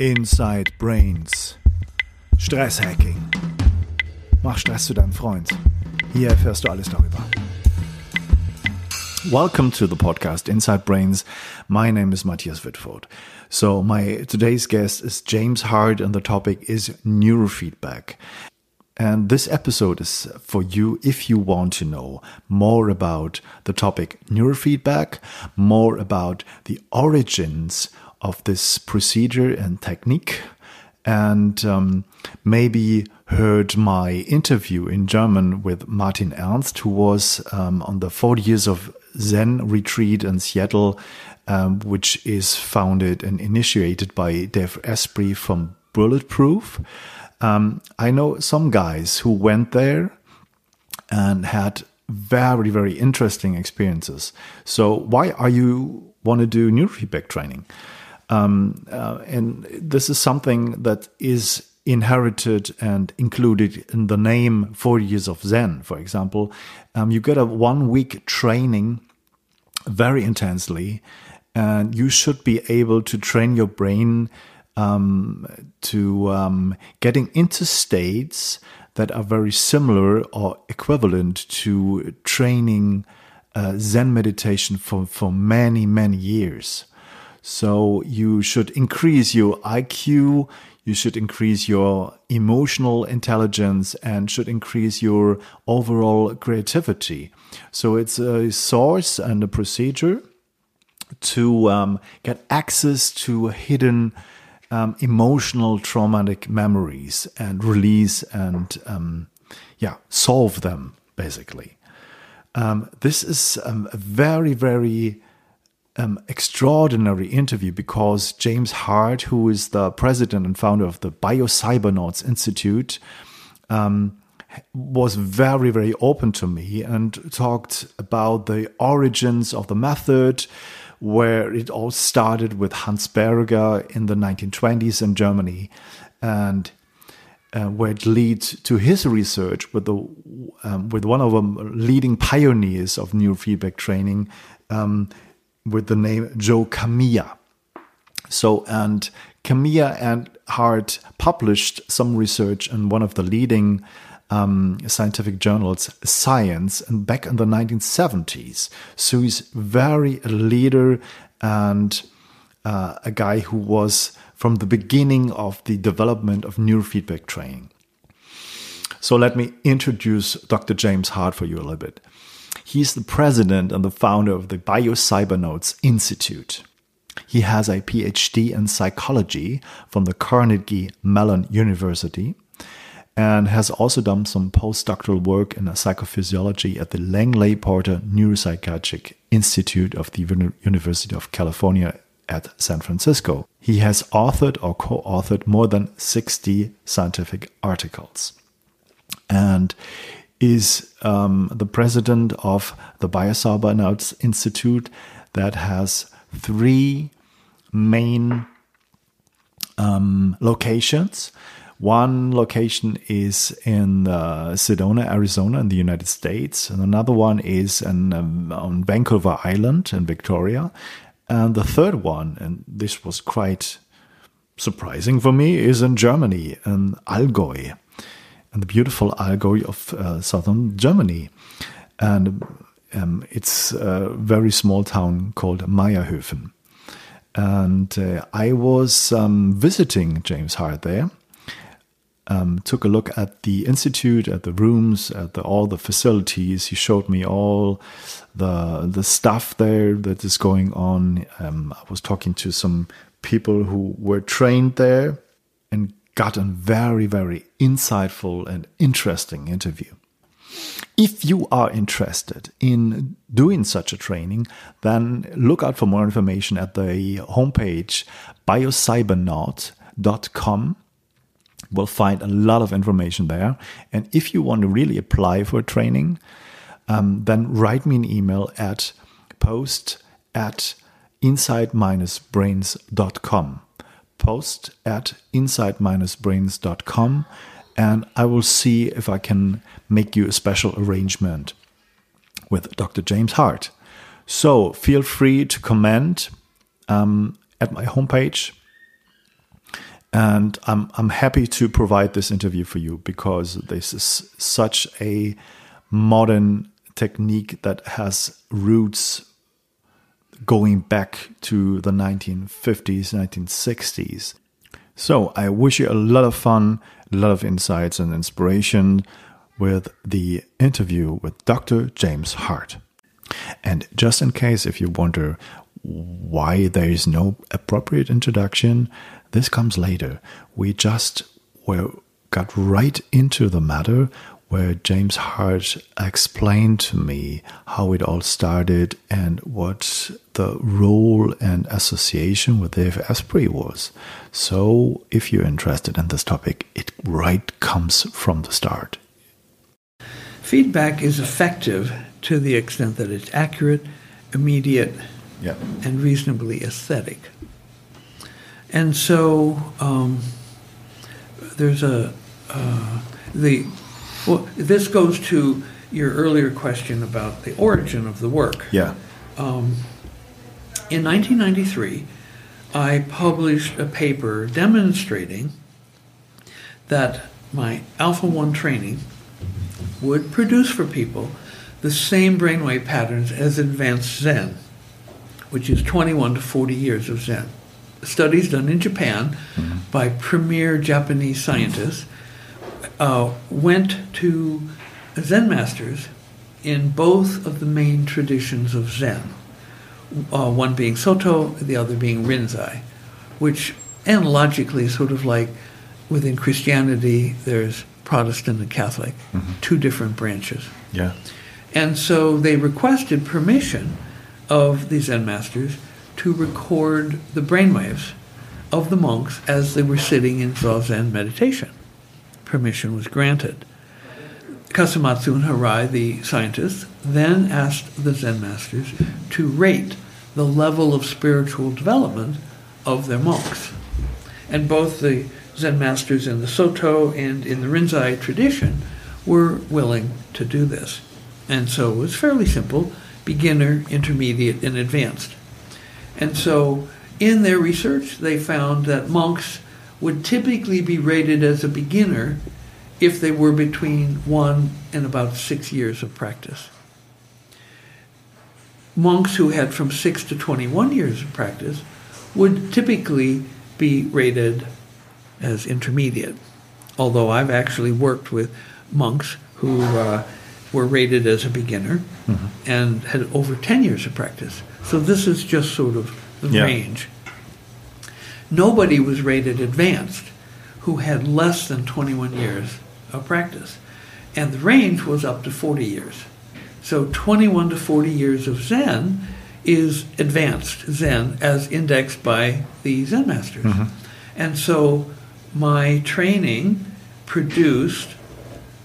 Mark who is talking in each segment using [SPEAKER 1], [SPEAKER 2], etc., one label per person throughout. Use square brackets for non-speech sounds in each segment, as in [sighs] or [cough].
[SPEAKER 1] Inside Brains. Stresshacking. Mach Stress zu deinem Freund. Hier erfährst du alles darüber. Welcome to the podcast Inside Brains. My name is Matthias Wittfoth. So my today's guest is James Hardt and the topic is neurofeedback. And this episode is for you if you want to know more about the topic neurofeedback, more about the origins of this procedure and technique, and um, maybe heard my interview in German with Martin Ernst, who was um, on the 40 years of Zen retreat in Seattle, um, which is founded and initiated by Dave Asprey from Bulletproof. Um, I know some guys who went there and had very, very interesting experiences. So, why are you want to do neurofeedback training? Um, uh, and this is something that is inherited and included in the name 40 years of Zen, for example. Um, you get a one week training very intensely, and you should be able to train your brain um, to um, getting into states that are very similar or equivalent to training uh, Zen meditation for, for many, many years. So you should increase your IQ, you should increase your emotional intelligence, and should increase your overall creativity. So it's a source and a procedure to um, get access to hidden um, emotional traumatic memories and release and um, yeah solve them basically. Um, this is um, a very very um, extraordinary interview because James Hardt, who is the president and founder of the Biocybernauts Institute, um, was very, very open to me and talked about the origins of the method, where it all started with Hans Berger in the 1920s in Germany, and uh, where it leads to his research with the um, with one of the leading pioneers of neurofeedback training. Um, with the name Joe Kamiya. So, and Kamiya and Hardt published some research in one of the leading um, scientific journals, Science, and back in the 1970s. So he's very a leader and uh, a guy who was from the beginning of the development of neurofeedback training. So let me introduce Dr. James Hardt for you a little bit. He's the president and the founder of the Biocybernauts Institute. He has a PhD in psychology from the Carnegie Mellon University and has also done some postdoctoral work in psychophysiology at the Langley Porter Neuropsychiatric Institute of the University of California at San Francisco. He has authored or co authored more than 60 scientific articles. And is um, the president of the Biocybernauts Institute that has three main um, locations. One location is in uh, Sedona, Arizona, in the United States, and another one is in, um, on Vancouver Island in Victoria. And the third one, and this was quite surprising for me, is in Germany, in Allgäu and the beautiful Allgäu of uh, southern Germany. And um, it's a very small town called Mayerhöfen. And uh, I was um, visiting James Hardt there. Um, took a look at the institute, at the rooms, at the, all the facilities. He showed me all the the stuff there that is going on. Um, I was talking to some people who were trained there got a very, very insightful and interesting interview. If you are interested in doing such a training, then look out for more information at the homepage biocybernaut.com. We'll find a lot of information there. And if you want to really apply for a training, um, then write me an email at post at inside-brains.com post at inside-brains.com and I will see if I can make you a special arrangement with Dr. James Hardt. So feel free to comment um, at my homepage And I'm, I'm happy to provide this interview for you because this is such a modern technique that has roots going back to the 1950s, 1960s. So I wish you a lot of fun, a lot of insights and inspiration with the interview with Dr. James Hardt. And just in case if you wonder why there is no appropriate introduction, this comes later. We just were got right into the matter where James Hardt explained to me how it all started and what the role and association with Dave Asprey was. So, if you're interested in this topic, it right comes from the start.
[SPEAKER 2] Feedback is effective to the extent that it's accurate, immediate,
[SPEAKER 1] yeah.
[SPEAKER 2] and reasonably aesthetic. And so um, there's a uh, the well. This goes to your earlier question about the origin of the work.
[SPEAKER 1] Yeah.
[SPEAKER 2] Um, in 1993, I published a paper demonstrating that my Alpha 1 training would produce for people the same brainwave patterns as advanced Zen, which is 21 to 40 years of Zen. Studies done in Japan by premier Japanese scientists uh, went to Zen masters in both of the main traditions of Zen, uh, one being Soto, the other being Rinzai, which analogically is sort of like within Christianity, there's Protestant and Catholic, mm-hmm. two different branches.
[SPEAKER 1] Yeah.
[SPEAKER 2] And so they requested permission of the Zen masters to record the brainwaves of the monks as they were sitting in Zazen meditation. Permission was granted. Kasamatsu and Hirai, the scientists, then asked the Zen masters to rate the level of spiritual development of their monks. And both the Zen masters in the Soto and in the Rinzai tradition were willing to do this. And so it was fairly simple beginner, intermediate, and advanced. And so in their research, they found that monks would typically be rated as a beginner if they were between one and about six years of practice. Monks who had from six to 21 years of practice would typically be rated as intermediate. Although I've actually worked with monks who uh, were rated as a beginner mm-hmm. and had over 10 years of practice. So this is just sort of the yeah. range. Nobody was rated advanced who had less than 21 years of practice. And the range was up to 40 years. So 21 to 40 years of Zen is advanced Zen as indexed by the Zen masters. Mm-hmm. And so my training produced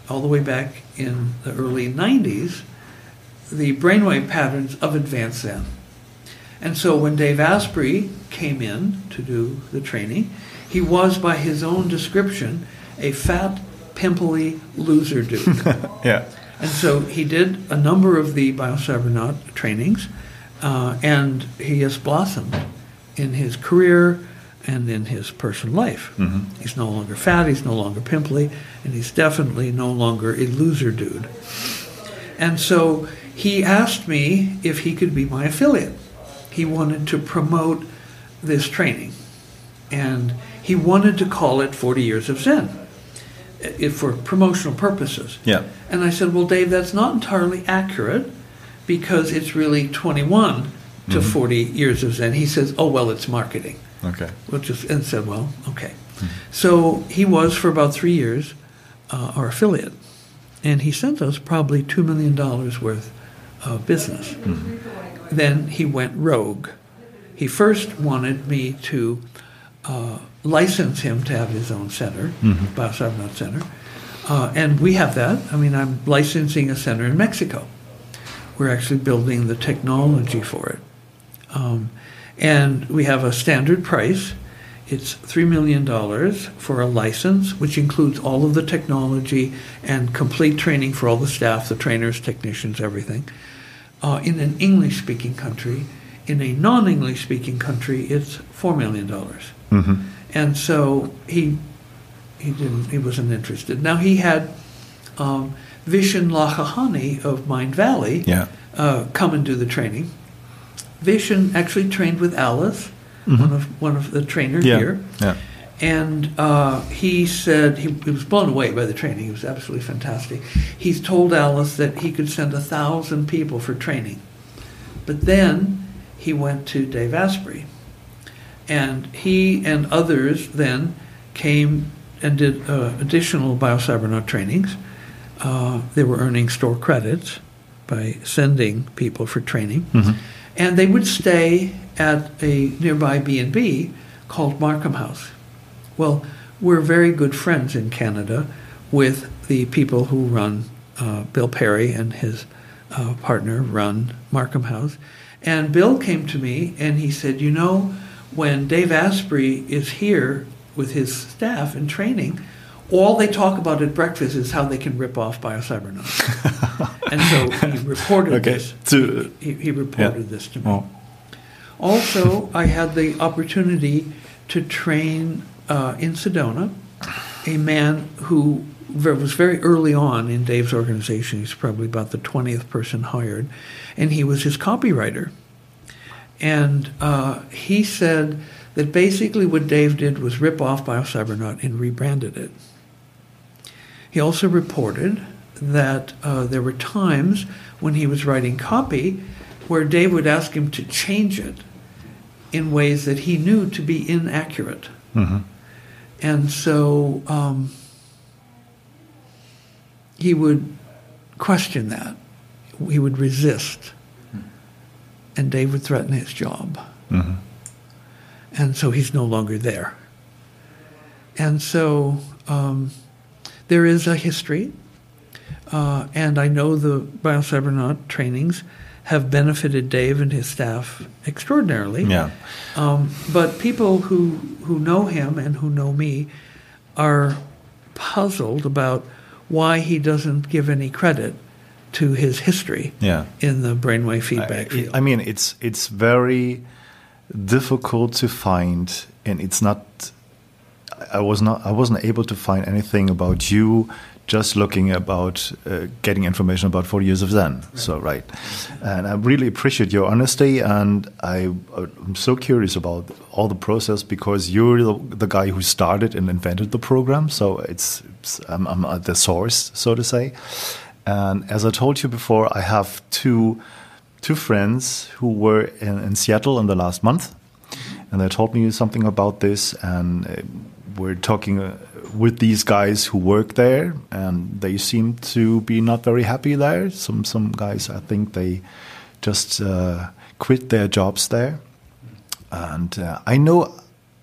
[SPEAKER 2] all the way back in the early 90s the brainwave patterns of advanced Zen. And so when Dave Asprey came in to do the training, he was, by his own description, a fat, pimply loser dude. [laughs]
[SPEAKER 1] yeah.
[SPEAKER 2] And so he did a number of the biocybernaut trainings, uh, and he has blossomed in his career and in his personal life. Mm-hmm. He's no longer fat, he's no longer pimply, and he's definitely no longer a loser dude. And so he asked me if he could be my affiliate. He wanted to promote this training, and he wanted to call it 40 Years of Zen for promotional purposes.
[SPEAKER 1] Yeah.
[SPEAKER 2] And I said, well, Dave, that's not entirely accurate because it's really 21 to mm-hmm. 40 years of Zen. He says, oh, well, it's marketing.
[SPEAKER 1] Okay.
[SPEAKER 2] Which is, and said, well, okay. Mm-hmm. So he was for about three years uh, our affiliate, and he sent us probably two million dollars worth of business. Mm-hmm. Then he went rogue. He first wanted me to uh, license him to have his own center, mm-hmm. Biocybernaut Center, uh, and we have that. I mean, I'm licensing a center in Mexico. We're actually building the technology for it. Um, and we have a standard price. It's $3 million for a license, which includes all of the technology and complete training for all the staff, the trainers, technicians, everything, uh, in an English speaking country in a non-English speaking country, it's four million dollars. And so he he didn't he wasn't interested. Now he had um, Vishen Lakhiani of Mind Valley
[SPEAKER 1] Yeah.
[SPEAKER 2] uh, come and do the training. Vishen actually trained with Alice,
[SPEAKER 1] Mhm.
[SPEAKER 2] one of one of the trainers
[SPEAKER 1] Yeah.
[SPEAKER 2] here,
[SPEAKER 1] Yeah.
[SPEAKER 2] and uh, he said he, he was blown away by the training. It was absolutely fantastic. He's told Alice that he could send a thousand people for training, but then he went to Dave Asprey, and he and others then came and did uh, additional biocybernaut trainings. Uh, they were earning store credits by sending people for training,
[SPEAKER 1] Mhm.
[SPEAKER 2] and they would stay at a nearby B and B called Markham House. Well, we're very good friends in Canada with the people who run uh, Bill Perry and his uh, partner run Markham House, and Bill came to me and he said, "You know, when Dave Asprey is here with his staff in training." All they talk about at breakfast is how they can rip off biocybernauts. [laughs] and so he reported
[SPEAKER 1] Okay,
[SPEAKER 2] this.
[SPEAKER 1] to-
[SPEAKER 2] he, he reported this to me.
[SPEAKER 1] Oh.
[SPEAKER 2] Also, I had the opportunity to train uh, in Sedona a man who was very early on in Dave's organization. He's probably about the 20th person hired, and he was his copywriter. And uh, he said that basically what Dave did was rip off BioCybernaut and rebranded it. He also reported that uh, there were times when he was writing copy where Dave would ask him to change it in ways that he knew to be inaccurate.
[SPEAKER 1] Mhm.
[SPEAKER 2] And so um, he would question that. He would resist. And Dave would threaten his job.
[SPEAKER 1] Mhm.
[SPEAKER 2] And so he's no longer there. And so um, there is a history. Uh, and I know the Biocybernaut trainings have benefited Dave and his staff extraordinarily.
[SPEAKER 1] Yeah.
[SPEAKER 2] Um, but people who, who know him and who know me are puzzled about why he doesn't give any credit to his history
[SPEAKER 1] Yeah.
[SPEAKER 2] in the brainwave feedback
[SPEAKER 1] I,
[SPEAKER 2] field.
[SPEAKER 1] I mean, it's it's very difficult to find, and it's not. I was not. I wasn't able to find anything about you. Just looking about uh, getting information about 40 years of Zen. So right, and I really appreciate your honesty, and I I'm so curious about all the process because you're the, the guy who started and invented the program. So it's, it's I'm, I'm at the source, so to say. And as I told you before, I have two two friends who were in, in Seattle in the last month, and they told me something about this, and uh, we're talking uh, with these guys who work there, and they seem to be not very happy there. Some some guys, I think they just uh, quit their jobs there, and uh, I know.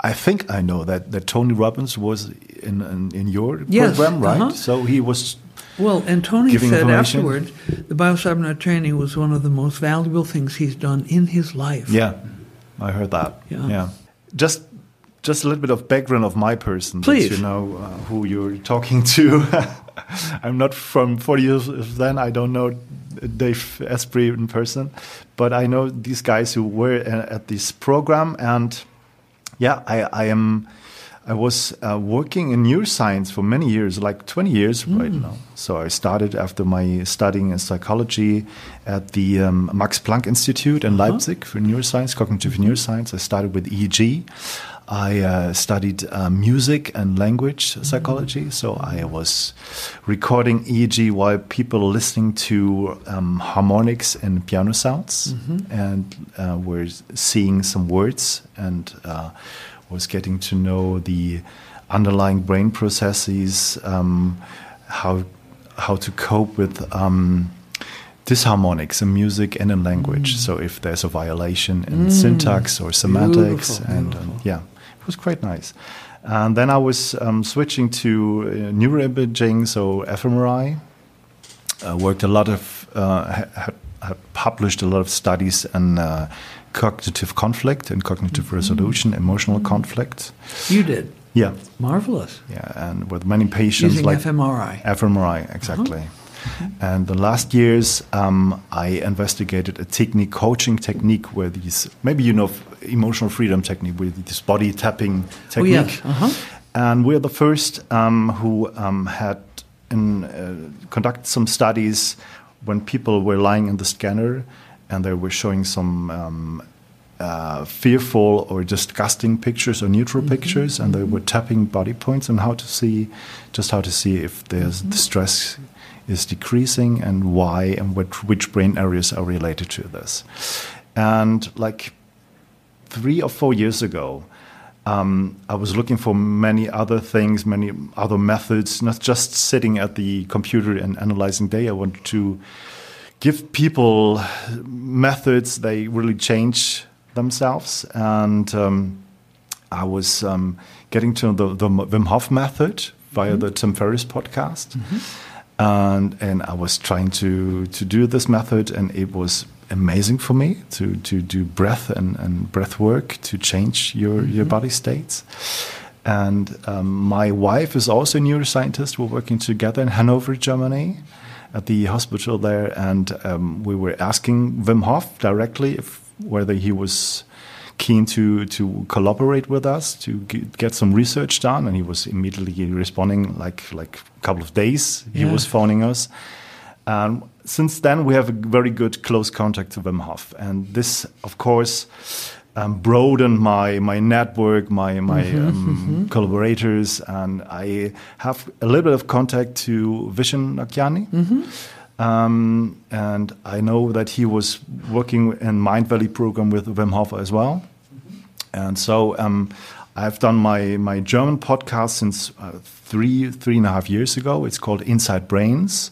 [SPEAKER 1] I think I know that, that Tony Robbins was in in, in your
[SPEAKER 2] Yes,
[SPEAKER 1] program, right?
[SPEAKER 2] uh-huh.
[SPEAKER 1] So he was
[SPEAKER 2] Well, and Tony said afterwards, the biocybernaut training was one of the most valuable things he's done in his life.
[SPEAKER 1] Yeah, I heard that.
[SPEAKER 2] Yeah.
[SPEAKER 1] Just just a little bit of background of my person,
[SPEAKER 2] Please.
[SPEAKER 1] you know uh, who you're talking [laughs] to. I'm not from 40 years Zen. I don't know Dave Asprey in person, but I know these guys who were uh, at this program, and yeah, I, I am. I was uh, working in neuroscience for many years, like 20 years right now. So I started after my studying in psychology at the um, Max Planck Institute in Leipzig for neuroscience, cognitive neuroscience. I started with EEG. I uh, studied uh, music and language psychology. So I was recording EEG while people listening to um, harmonics and piano sounds, and uh, were seeing some words and uh, was getting to know the underlying brain processes, um, how how to cope with um, disharmonics in music and in language. So if there's a violation in syntax or semantics,
[SPEAKER 2] Beautiful,
[SPEAKER 1] and
[SPEAKER 2] beautiful.
[SPEAKER 1] um, yeah, it was quite nice. And then I was um, switching to uh, neuroimaging, so fMRI. Uh, worked a lot of, uh, had, had published a lot of studies and uh, cognitive conflict and cognitive
[SPEAKER 2] Mm-hmm.
[SPEAKER 1] resolution, emotional conflict.
[SPEAKER 2] You did.
[SPEAKER 1] Yeah,
[SPEAKER 2] Marvelous.
[SPEAKER 1] yeah, and with many patients
[SPEAKER 2] Using
[SPEAKER 1] like
[SPEAKER 2] fMRI.
[SPEAKER 1] fMRI, exactly. And the last years, um, I investigated a technique, coaching technique, where these maybe you know emotional freedom technique with this body tapping technique.
[SPEAKER 2] Oh, yes. Uh-huh.
[SPEAKER 1] And we're the first um, who um, had in, uh, conducted some studies when people were lying in the scanner and they were showing some um, uh, fearful or disgusting pictures or neutral
[SPEAKER 2] Mm-hmm.
[SPEAKER 1] pictures, and they were tapping body points and how to see, just how to see if there's
[SPEAKER 2] Mm-hmm.
[SPEAKER 1] the stress is decreasing and why and what, which brain areas are related to this. And like three or four years ago, um, I was looking for many other things, many other methods, not just sitting at the computer and analyzing data. I wanted to give people methods they really change themselves. And um, I was um, getting to the, the Wim Hof method via the Tim Ferriss podcast. And, and I was trying to, to do this method, and it was amazing for me to, to do breath and, and breath work to change your, your body states. And um, my wife is also a neuroscientist. We're working together in Hanover, Germany, at the hospital there. And um, we were asking Wim Hof directly if whether he was keen to to collaborate with us to get, some research done. And he was immediately responding, like like a couple of days. He
[SPEAKER 2] Yeah.
[SPEAKER 1] was phoning us. Um, since then, we have a very good close contact to Wim Hof, and this, of course, um, broadened my my network, my my um, collaborators, and I have a little bit of contact to Vishen Lakhiani. Um, and I know that he was working in Mind Valley program with Wim Hof as well. And so um, I've done my, my German podcast since uh, three three and a half years ago. It's called Inside Brains.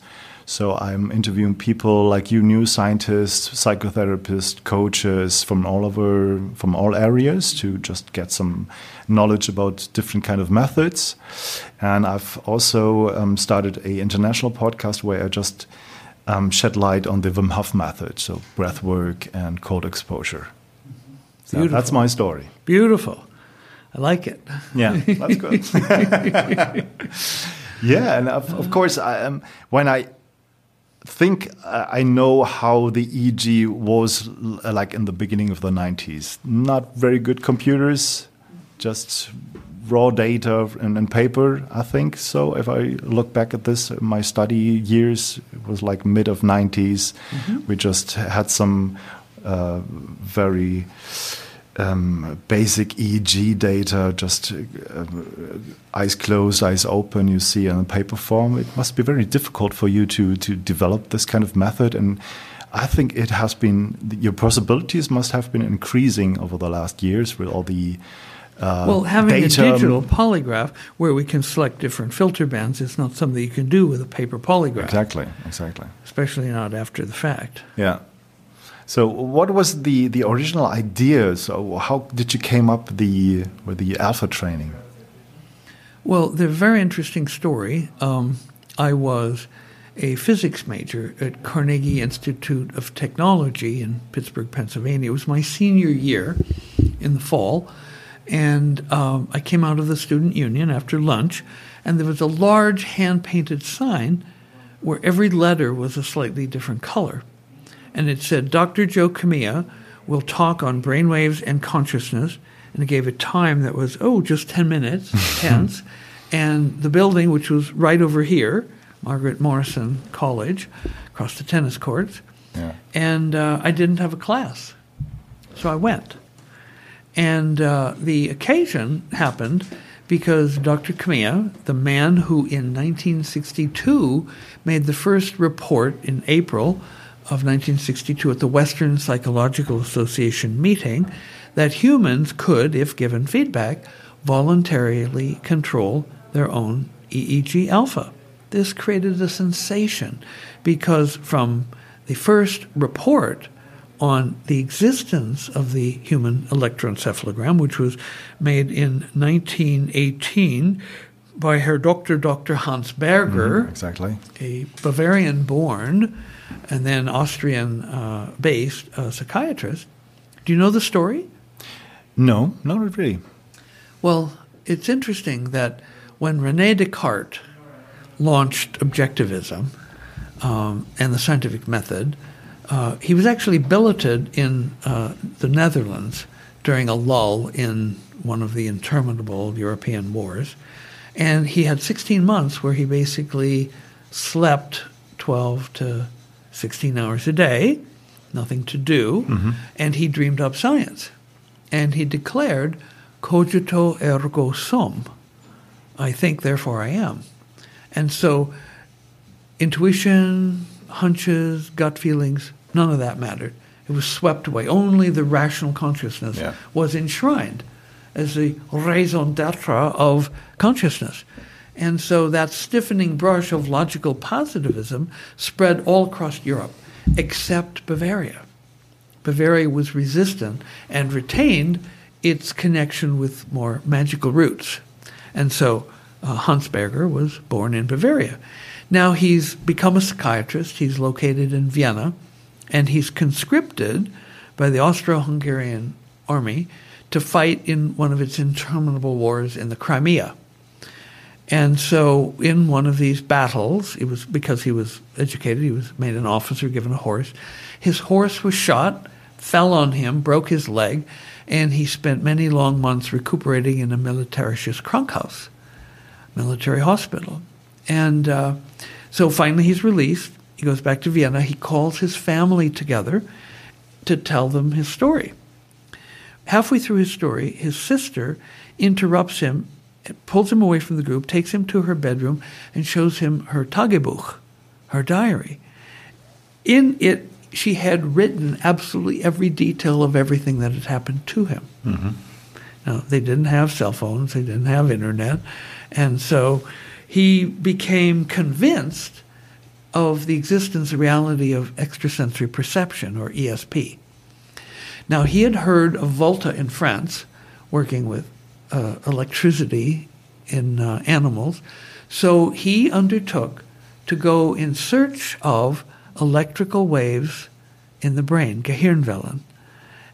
[SPEAKER 1] So I'm interviewing people like you, new scientists, psychotherapists, coaches from all over, from all areas, to just get some knowledge about different kind of methods. And I've also um, started a international podcast where I just um, shed light on the Wim Hof method, so breath work and cold exposure. So that's my story.
[SPEAKER 2] Beautiful. I like it.
[SPEAKER 1] Yeah, that's good. [laughs] [laughs] yeah, and of, of course, I, um, when I think uh, I know how the EEG was l- like in the beginning of the 90s. Not very good computers, just raw data and, and paper, I think. So if I look back at this, my study years, it was like mid of 90s. We just had some uh, very um, basic EEG data, just uh, eyes closed, eyes open, you see in paper form. It must be very difficult for you to, to develop this kind of method. And I think it has been, your possibilities must have been increasing over the last years with all the uh,
[SPEAKER 2] Well, having
[SPEAKER 1] data.
[SPEAKER 2] a digital polygraph where we can select different filter bands is not something you can do with a paper polygraph,
[SPEAKER 1] Exactly, exactly.
[SPEAKER 2] especially not after the fact.
[SPEAKER 1] Yeah. So, what was the, the original idea? So, how did you came up the with the alpha training?
[SPEAKER 2] Well, the very interesting story. Um, I was a physics major at Carnegie Institute of Technology in Pittsburgh, Pennsylvania. It was my senior year in the fall, and um, I came out of the student union after lunch, and there was a large hand painted sign where every letter was a slightly different color. And it said, Dr. Joe Kamiya will talk on brainwaves and consciousness. And it gave a time that was, oh, just 10 minutes, [laughs] hence. And the building, which was right over here, Margaret Morrison College, across the tennis courts.
[SPEAKER 1] Yeah.
[SPEAKER 2] And uh, I didn't have a class. So I went. And uh, the occasion happened because Dr. Kamiya, the man who in 1962 made the first report in April of 1962 at the Western Psychological Association meeting, that humans could, if given feedback, voluntarily control their own EEG alpha. This created a sensation because from the first report on the existence of the human electroencephalogram, which was made in 1918 by Herr Dr. Dr. Hans Berger, mm-hmm,
[SPEAKER 1] Exactly.
[SPEAKER 2] a Bavarian born and then Austrian uh, based uh, psychiatrist. Do you know the story?
[SPEAKER 1] No, not really.
[SPEAKER 2] Well, it's interesting that when Rene Descartes launched objectivism, um, and the scientific method. Uh, he was actually billeted in uh, the Netherlands during a lull in one of the interminable European wars. And he had 16 months where he basically slept 12 to 16 hours a day, nothing to do, mm-hmm. and he dreamed up science. And he declared, cogito ergo sum. I think, therefore I am. And so intuition, hunches, gut feelings, none of that mattered. It was swept away. Only the rational consciousness yeah. was enshrined as the raison d'etre of consciousness. And so that stiffening brush of logical positivism spread all across Europe, except Bavaria. Bavaria was resistant and retained its connection with more magical roots. And so uh, Hans Berger was born in Bavaria. Now he's become a psychiatrist. He's located in Vienna, and he's conscripted by the Austro Hungarian army to fight in one of its interminable wars in the Crimea. And so, in one of these battles, it was because he was educated, he was made an officer, given a horse. His horse was shot, fell on him, broke his leg, and he spent many long months recuperating in a militarisches Krankhaus, military hospital. And uh, so finally he's released. He goes back to Vienna. He calls his family together to tell them his story. Halfway through his story, his sister interrupts him, pulls him away from the group, takes him to her bedroom, and shows him her Tagebuch, her diary. In it, she had written absolutely every detail of everything that had happened to him. Mm-hmm. Now, they didn't have cell phones, they didn't have internet, and so he became convinced of the existence and reality of extrasensory perception, or ESP. Now, he had heard of Volta in France, working with uh, electricity in uh, animals, so he undertook to go in search of electrical waves in the brain, Gehirnwellen,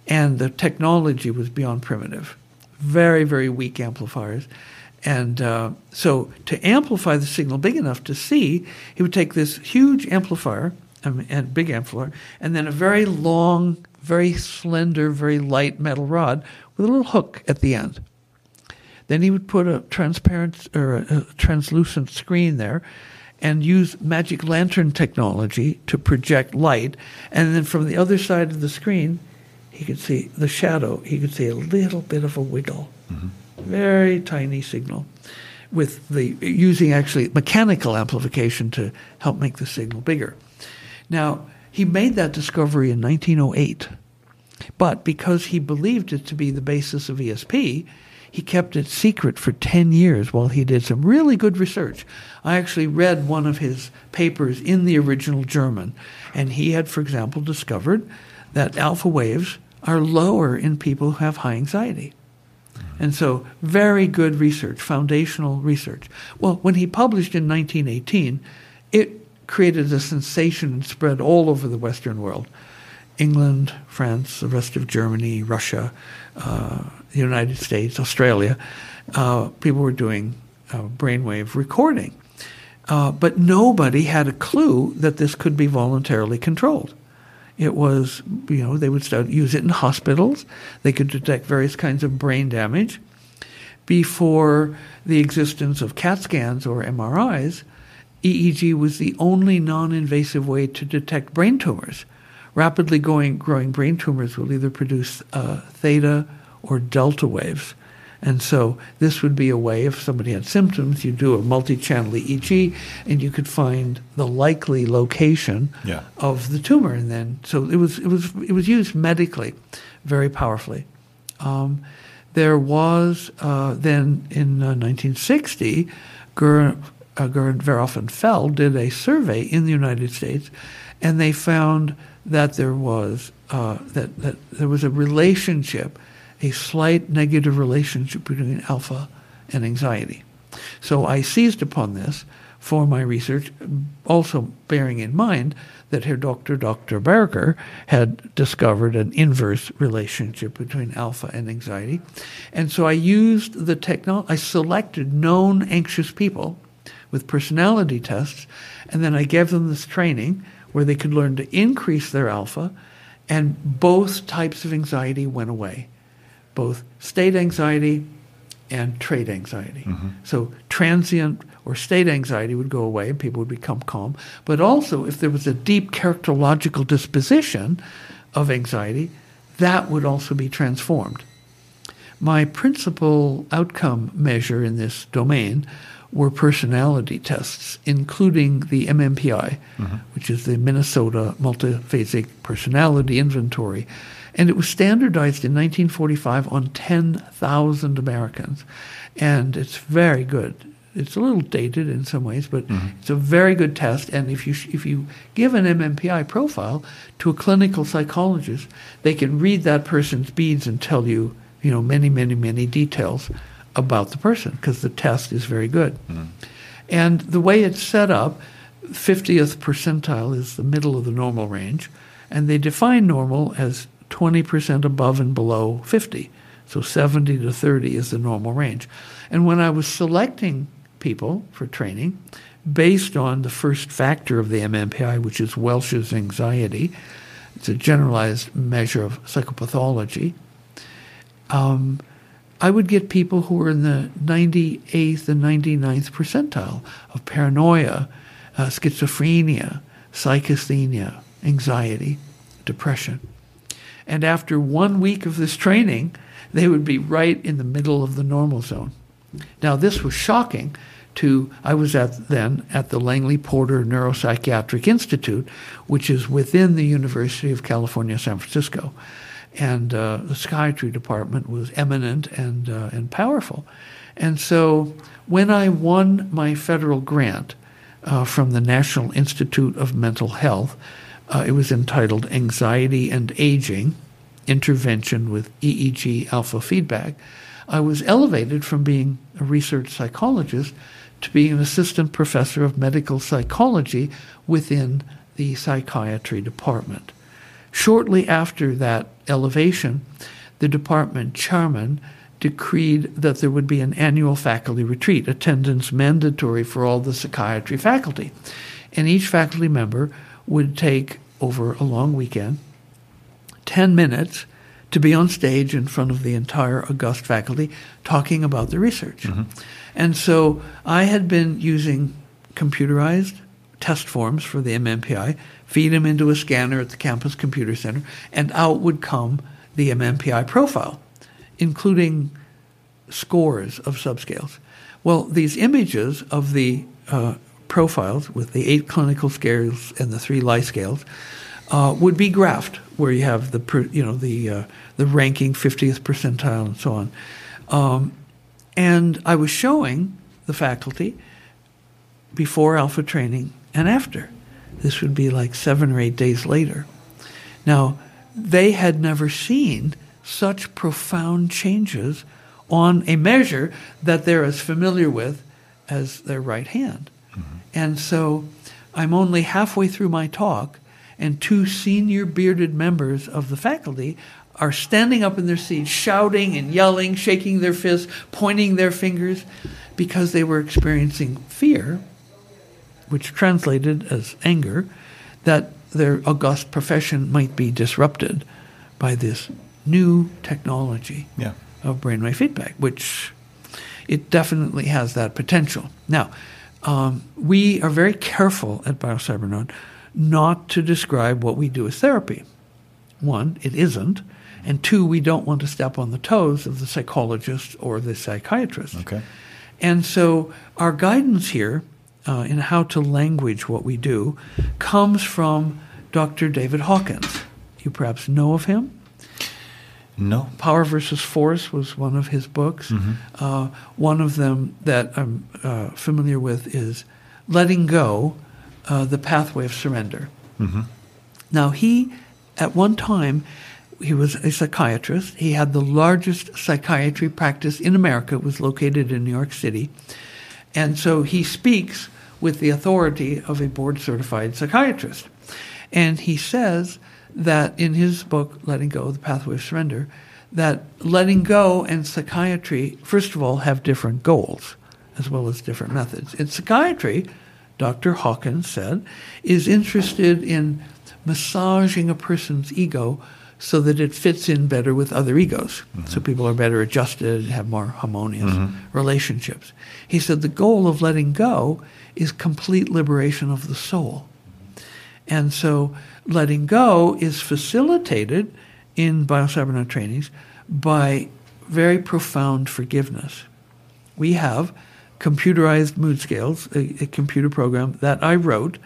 [SPEAKER 2] and the technology was beyond primitive. Very, very weak amplifiers. And uh, so, to amplify the signal big enough to see, he would take this huge amplifier, um, and big amplifier, and then a very long, very slender, very light metal rod with a little hook at the end. Then he would put a transparent or a, translucent screen there, and use magic lantern technology to project light. And then from the other side of the screen, he could see the shadow. He could see a little bit of a wiggle, mm-hmm. very tiny signal, with the using actually mechanical amplification to help make the signal bigger. Now he made that discovery in 1908, but because he believed it to be the basis of ESP, he kept it secret for 10 years while he did some really good research. I actually read one of his papers in the original German, and he had, for example, discovered that alpha waves are lower in people who have high anxiety. And so, very good research, foundational research. Well, when he published in 1918, it created a sensation and spread all over the Western world. England, France, the rest of Germany, Russia, uh, the United States, Australia, uh, people were doing uh, brainwave recording. Uh, but nobody had a clue that this could be voluntarily controlled. It was, you know, they would start, use it in hospitals. They could detect various kinds of brain damage. Before the existence of CAT scans or MRIs, EEG was the only non invasive way to detect brain tumors. Rapidly going, growing brain tumors will either produce uh, theta or delta waves. And so this would be a way if somebody had symptoms, you do a multi-channel EEG and you could find the likely location yeah. of the tumor. And then so it was it was it was used medically very powerfully. Um, there was uh, then in uh, 1960, Ger, uh, Gerd Verhoeven Feld did a survey in the United States, and they found that there was uh, that, that there was a relationship a slight negative relationship between alpha and anxiety. So I seized upon this for my research, also bearing in mind that her doctor, Dr. Berger, had discovered an inverse relationship between alpha and anxiety. And so I used the technology, I selected known anxious people with personality tests, and then I gave them this training where they could learn to increase their alpha, and both types of anxiety went away, both state anxiety and trait anxiety. Mm-hmm. So transient or state anxiety would go away and people would become calm. But also, if there was a deep characterological disposition of anxiety, that would also be transformed. My principal outcome measure in this domain were personality tests, including the MMPI, mm-hmm. which is the Minnesota Multiphasic Personality Inventory. And it was standardized in 1945 on 10,000 Americans. And it's very good. It's a little dated in some ways, but mm-hmm. it's a very good test. And if you if you give an MMPI profile to a clinical psychologist, they can read that person's beads and tell you, you know, many, many, many details about the person because the test is very good. Mm-hmm. And the way it's set up, 50th percentile is the middle of the normal range, and they define normal as 20% above and below 50. So 70 to 30 is the normal range. And when I was selecting people for training, based on the first factor of the MMPI, which is Welsh's anxiety, it's a generalized measure of psychopathology. Um, I would get people who were in the 98th and 99th percentile of paranoia, uh, schizophrenia, psychasthenia, anxiety, depression. And after one week of this training, they would be right in the middle of the normal zone. Now, this was shocking to, I was at then at the Langley Porter Neuropsychiatric Institute, which is within the University of California, San Francisco and uh, the psychiatry department was eminent and uh, and powerful. And so when I won my federal grant uh, from the National Institute of Mental Health, uh, it was entitled Anxiety and Aging Intervention with EEG Alpha Feedback. I was elevated from being a research psychologist to being an assistant professor of medical psychology within the psychiatry department. Shortly after that elevation, the department chairman decreed that there would be an annual faculty retreat, attendance mandatory for all the psychiatry faculty. And each faculty member would take, over a long weekend, 10 minutes to be on stage in front of the entire august faculty talking about the research. Mm-hmm. And so I had been using computerized test forms for the MMPI feed them into a scanner at the campus computer center, and out would come the MMPI profile, including scores of subscales. Well, these images of the uh, profiles with the eight clinical scales and the three lie scales uh, would be graphed, where you have the you know the uh, the ranking 50th percentile and so on. Um, and I was showing the faculty before alpha training and after. This would be like seven or eight days later. Now, they had never seen such profound changes on a measure that they're as familiar with as their right hand. Mm-hmm. And so I'm only halfway through my talk, and two senior bearded members of the faculty are standing up in their seats, shouting and yelling, shaking their fists, pointing their fingers, because they were experiencing fear which translated as anger, that their august profession might be disrupted by this new technology
[SPEAKER 1] yeah.
[SPEAKER 2] of brainwave feedback, which it definitely has that potential. Now, um, we are very careful at BioCybernaut not to describe what we do as therapy. One, it isn't. And two, we don't want to step on the toes of the psychologist or the psychiatrist.
[SPEAKER 1] Okay.
[SPEAKER 2] And so our guidance here uh, in how to language what we do comes from Dr. David Hawkins. You perhaps know of him.
[SPEAKER 1] No.
[SPEAKER 2] Power versus Force was one of his books. Mm-hmm. Uh, one of them that I'm uh, familiar with is Letting Go, uh, The Pathway of Surrender. Mm-hmm. Now, he, at one time, he was a psychiatrist. He had the largest psychiatry practice in America. It was located in New York City. And so he speaks with the authority of a board certified psychiatrist. And he says that in his book, Letting Go, The Pathway of Surrender, that letting go and psychiatry, first of all, have different goals. as well as different methods. In psychiatry, Dr. Hawkins said, is interested in massaging a person's ego so that it fits in better with other egos. Mm-hmm. So people are better adjusted, and have more harmonious mm-hmm. relationships. He said the goal of letting go is complete liberation of the soul. And so letting go is facilitated in biocybernaut trainings by very profound forgiveness. We have computerized mood scales, a, a, computer program that I wrote,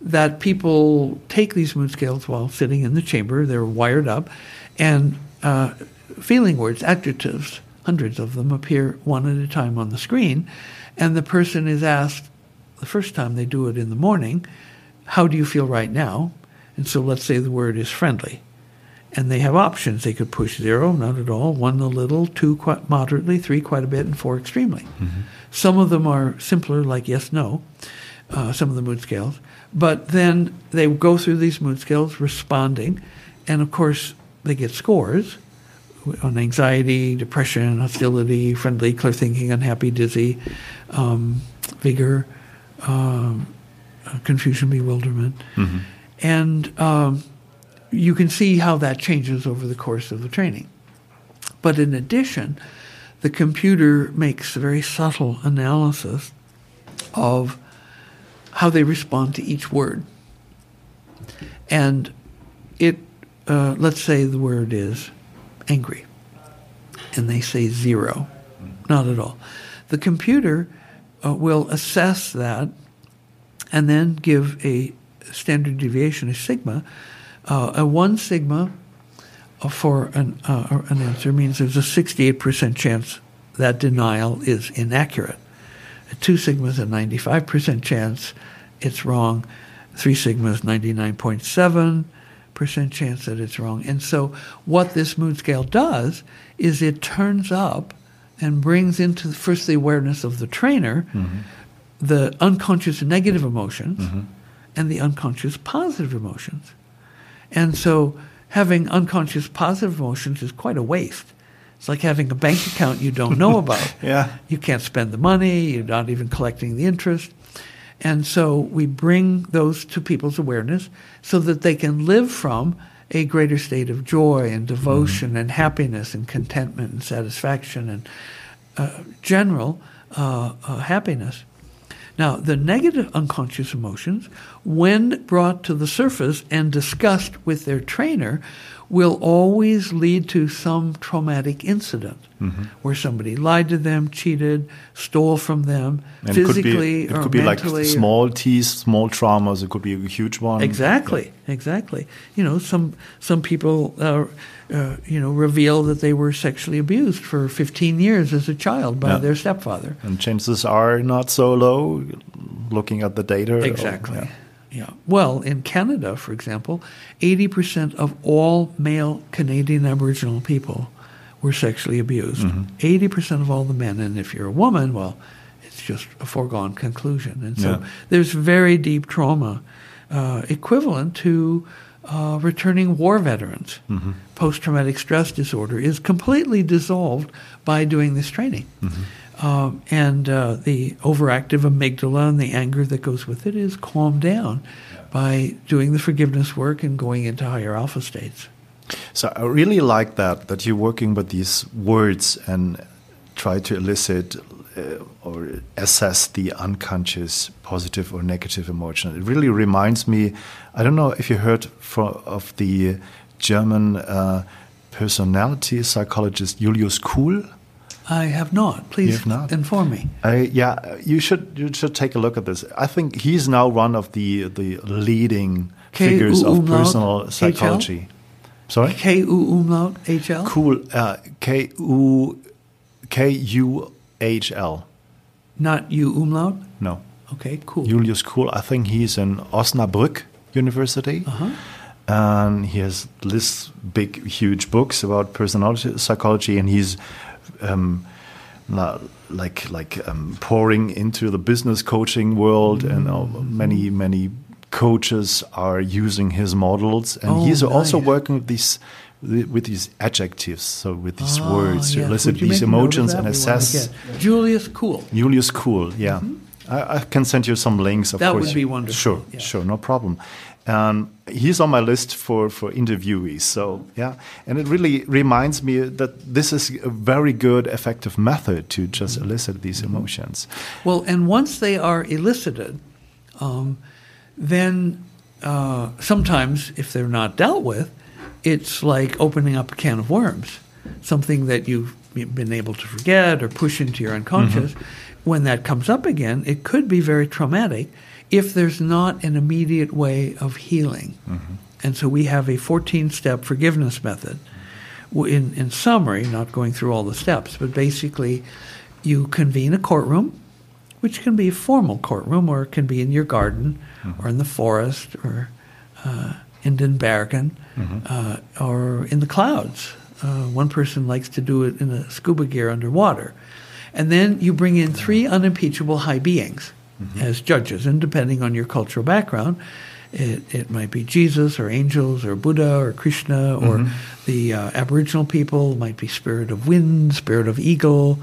[SPEAKER 2] that people take these mood scales while sitting in the chamber. They're wired up, and uh, feeling words, adjectives, hundreds of them appear one at a time on the screen, and the person is asked the first time they do it in the morning, "How do you feel right now?" And so let's say the word is friendly and they have options. They could push zero, not at all, one a little, two quite moderately, three quite a bit, and four extremely. Mm-hmm. Some of them are simpler, like yes, no, uh, some of the mood scales. But then they go through these mood scales responding, and of course, they get scores on anxiety, depression, hostility, friendly, clear thinking, unhappy, dizzy, um, vigor, um, confusion, bewilderment. Mm-hmm. And um, you can see how that changes over the course of the training. But in addition, the computer makes a very subtle analysis of how they respond to each word. And it, uh, let's say the word is angry, and they say zero, not at all. The computer uh, will assess that and then give a standard deviation, a sigma, uh, a one sigma for an, uh, an answer means there's a 68% chance that denial is inaccurate. A two sigma is a 95% chance it's wrong. Three sigma is 99.7% chance that it's wrong. And so what this mood scale does is it turns up and brings into first the awareness of the trainer mm-hmm. the unconscious negative emotions mm-hmm. and the unconscious positive emotions. And so having unconscious positive emotions is quite a waste. It's like having a bank account you don't know [laughs] about.
[SPEAKER 1] yeah.
[SPEAKER 2] You can't spend the money, you're not even collecting the interest. And so we bring those to people's awareness so that they can live from a greater state of joy and devotion mm-hmm. and happiness and contentment and satisfaction and uh, general uh, uh, happiness. Now, the negative unconscious emotions, when brought to the surface and discussed with their trainer, will always lead to some traumatic incident mm-hmm. where somebody lied to them, cheated, stole from them, and physically
[SPEAKER 1] it could be, it
[SPEAKER 2] could
[SPEAKER 1] be like small T's, small traumas. It could be a huge one.
[SPEAKER 2] Exactly, exactly. You know, some some people, uh, uh, you know, reveal that they were sexually abused for 15 years as a child by yeah. their stepfather,
[SPEAKER 1] and chances are not so low. Looking at the data,
[SPEAKER 2] exactly. Or, yeah. Yeah. Well, in Canada, for example, 80% of all male Canadian Aboriginal people were sexually abused. Mm-hmm. 80% of all the men. And if you're a woman, well, it's just a foregone conclusion. And so yeah. there's very deep trauma uh, equivalent to uh, returning war veterans. Mm-hmm. Post traumatic stress disorder is completely dissolved by doing this training. Mm-hmm. Um, and uh, the overactive amygdala and the anger that goes with it is calmed down by doing the forgiveness work and going into higher alpha states.
[SPEAKER 1] So I really like that that you're working with these words and try to elicit uh, or assess the unconscious positive or negative emotion. It really reminds me. I don't know if you heard from, of the German uh, personality psychologist Julius Kuhl.
[SPEAKER 2] I have not. Please have not? inform me.
[SPEAKER 1] Uh, yeah, you should you should take a look at this. I think he's now one of the the leading K figures of personal psychology.
[SPEAKER 2] HL? Sorry, K U umlaut H L.
[SPEAKER 1] Cool. Uh, K U K U H L.
[SPEAKER 2] Not U umlaut.
[SPEAKER 1] No.
[SPEAKER 2] Okay, cool.
[SPEAKER 1] Julius Kuhl. I think he's in Osnabrück University. Uh -huh. And he has this big, huge books about personality psychology, and he's um, like like um, pouring into the business coaching world, mm. and uh, many many coaches are using his models, and
[SPEAKER 2] oh,
[SPEAKER 1] he's
[SPEAKER 2] nice.
[SPEAKER 1] also working with these with these adjectives, so with these
[SPEAKER 2] Ah,
[SPEAKER 1] words to elicit these
[SPEAKER 2] make a note of
[SPEAKER 1] emotions and assess.
[SPEAKER 2] Julius Kuhl.
[SPEAKER 1] Julius Kuhl, yeah. I, I can send you some links. Of
[SPEAKER 2] That
[SPEAKER 1] course.
[SPEAKER 2] would be wonderful,
[SPEAKER 1] Sure,
[SPEAKER 2] yeah.
[SPEAKER 1] sure, no problem. Um, he's on my list for for interviewees. So yeah, and it really reminds me that this is a very good, effective method to just
[SPEAKER 2] Mm-hmm.
[SPEAKER 1] elicit these emotions.
[SPEAKER 2] Well, and once they are elicited, um, then uh, sometimes if they're not dealt with, it's like opening up a can of worms, something that you've been able to forget or push into your unconscious. When that comes up again, it could be very traumatic if there's not an immediate way of healing. And so we have a 14 step forgiveness method. In, in summary, not going through all the steps, but basically, you convene a courtroom, which can be a formal courtroom or it can be in your garden or in the forest or uh, in Den Bergen uh, or in the clouds. Uh, one person likes to do it in a scuba gear underwater. And then you bring in three unimpeachable high beings as judges, and depending on your cultural background, it, it might be Jesus or angels or Buddha or Krishna or the uh, Aboriginal people. It might be spirit of wind, spirit of eagle,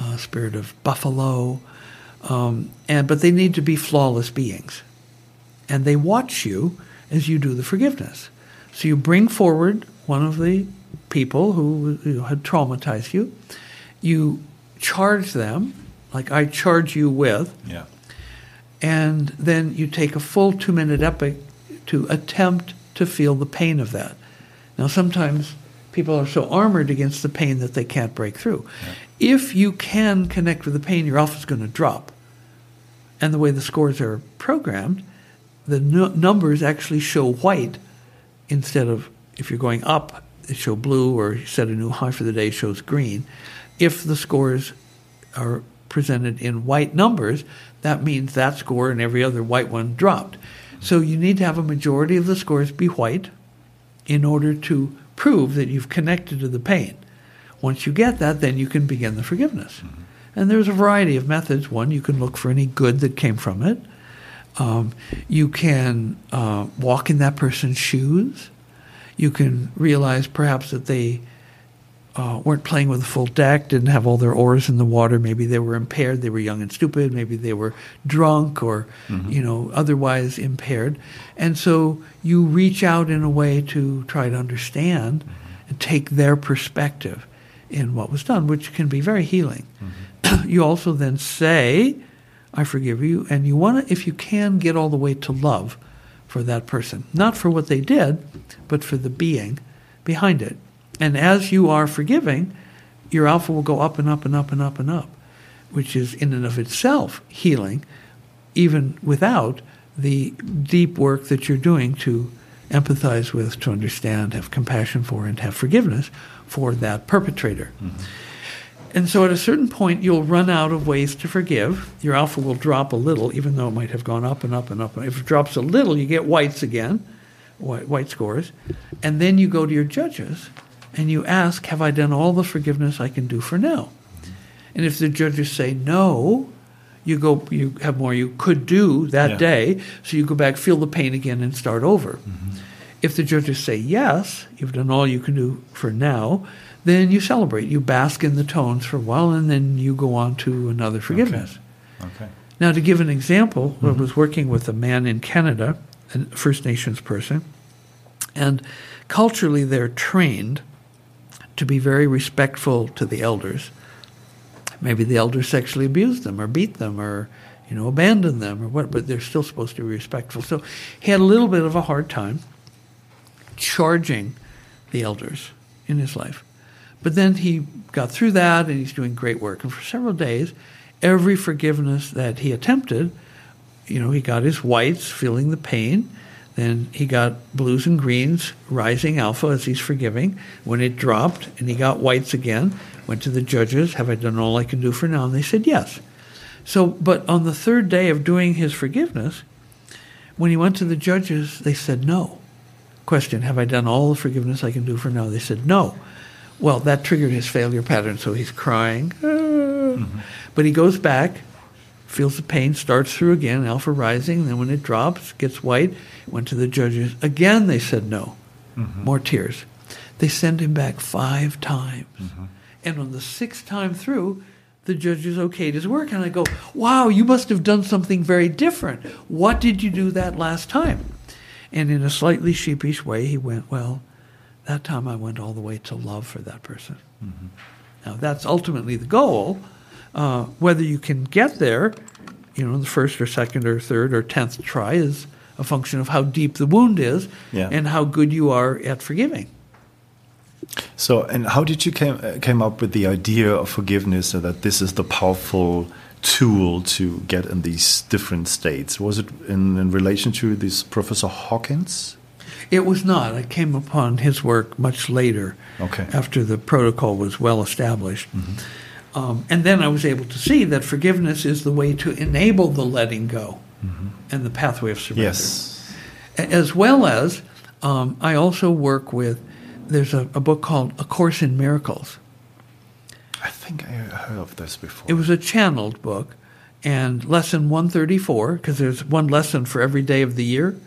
[SPEAKER 2] uh, spirit of buffalo. Um, and but they need to be flawless beings, and they watch you as you do the forgiveness. So you bring forward one of the people who know, had traumatized you. You charge them, like I charge you with,
[SPEAKER 1] Yeah.
[SPEAKER 2] And then you take a full two minute epic to attempt to feel the pain of that. Now, sometimes people are so armored against the pain that they can't break through. If you can connect with the pain, your alpha is going to drop. And the way the scores are programmed, the nu- numbers actually show white instead of if you're going up, it show blue, or you set a new high for the day, it shows green. If the scores are presented in white numbers, that means that score and every other white one dropped. So you need to have a majority of the scores be white in order to prove that you've connected to the pain. Once you get that, then you can begin the forgiveness. And there's a variety of methods. One, you can look for any good that came from it. Um, you can uh, walk in that person's shoes. You can realize perhaps that they uh, weren't playing with a full deck, didn't have all their oars in the water. Maybe they were impaired. They were young and stupid. Maybe they were drunk or, mm-hmm. you know, otherwise impaired. And so you reach out in a way to try to understand mm-hmm. and take their perspective in what was done, which can be very healing. Mm-hmm. [clears throat] you also then say, I forgive you. And you want to, if you can, get all the way to love for that person. Not for what they did, but for the being behind it. And as you are forgiving, your alpha will go up and up and up and up and up, which is in and of itself healing, even without the deep work that you're doing to empathize with, to understand, have compassion for, and have forgiveness for that perpetrator. Mm-hmm. And so at a certain point, you'll run out of ways to forgive. Your alpha will drop a little, even though it might have gone up and up and up. If it drops a little, you get whites again, white, white scores. And then you go to your judges and you ask, Have I done all the forgiveness I can do for now? And if the judges say no, you go you have more you could do that
[SPEAKER 1] Yeah.
[SPEAKER 2] day, so you go back, feel the pain again and start over. Mm-hmm. If the judges say yes, you've done all you can do for now, then you celebrate. You bask in the tones for a while and then you go on to another forgiveness.
[SPEAKER 1] Okay.
[SPEAKER 2] Now, to give an example, I mm-hmm. was working with a man in Canada, a First Nations person, and culturally they're trained to be very respectful to the elders. Maybe the elders sexually abused them or beat them or you know abandoned them or what, but they're still supposed to be respectful. So he had a little bit of a hard time charging the elders in his life. But then he got through that and he's doing great work. And for several days, every forgiveness that he attempted, you know, he got his whites feeling the pain. Then he got blues and greens rising alpha as he's forgiving. When it dropped and he got whites again, went to the judges, have I done all I can do for now? And they said yes. So, but on the third day of doing his forgiveness, when he went to the judges, they said no. Question Have I done all the forgiveness I can do for now? They said no. Well, that triggered his failure pattern, so he's crying. "Ah." [laughs] But he goes back, feels the pain, starts through again, alpha rising, then when it drops, gets white, went to the judges. Again, they said no. Mm-hmm. More tears. They send him back five times. Mm-hmm. And on the sixth time through, the judges okayed his work. And I go, wow, you must have done something very different. What did you do that last time? And in a slightly sheepish way, he went, well, that time I went all the way to love for that person. Mm-hmm. Now, that's ultimately the goal. Uh, whether you can get there, you know, the first or second or third or tenth try is a function of how deep the wound is
[SPEAKER 1] Yeah.
[SPEAKER 2] and how good you are at forgiving.
[SPEAKER 1] So, and how did you came uh, came up with the idea of forgiveness, so that this is the powerful tool to get in these different states? Was it in, in relation to this Professor Hawkins?
[SPEAKER 2] It was not. I came upon his work much later,
[SPEAKER 1] Okay.
[SPEAKER 2] after the protocol was well established. Um, and then I was able to see that forgiveness is the way to enable the letting go and the pathway of surrender.
[SPEAKER 1] Yes.
[SPEAKER 2] As well as, um, I also work with, there's a, a book called A Course in Miracles.
[SPEAKER 1] I think I heard of this before.
[SPEAKER 2] It was a channeled book, and lesson 134, because there's one lesson for every day of the year,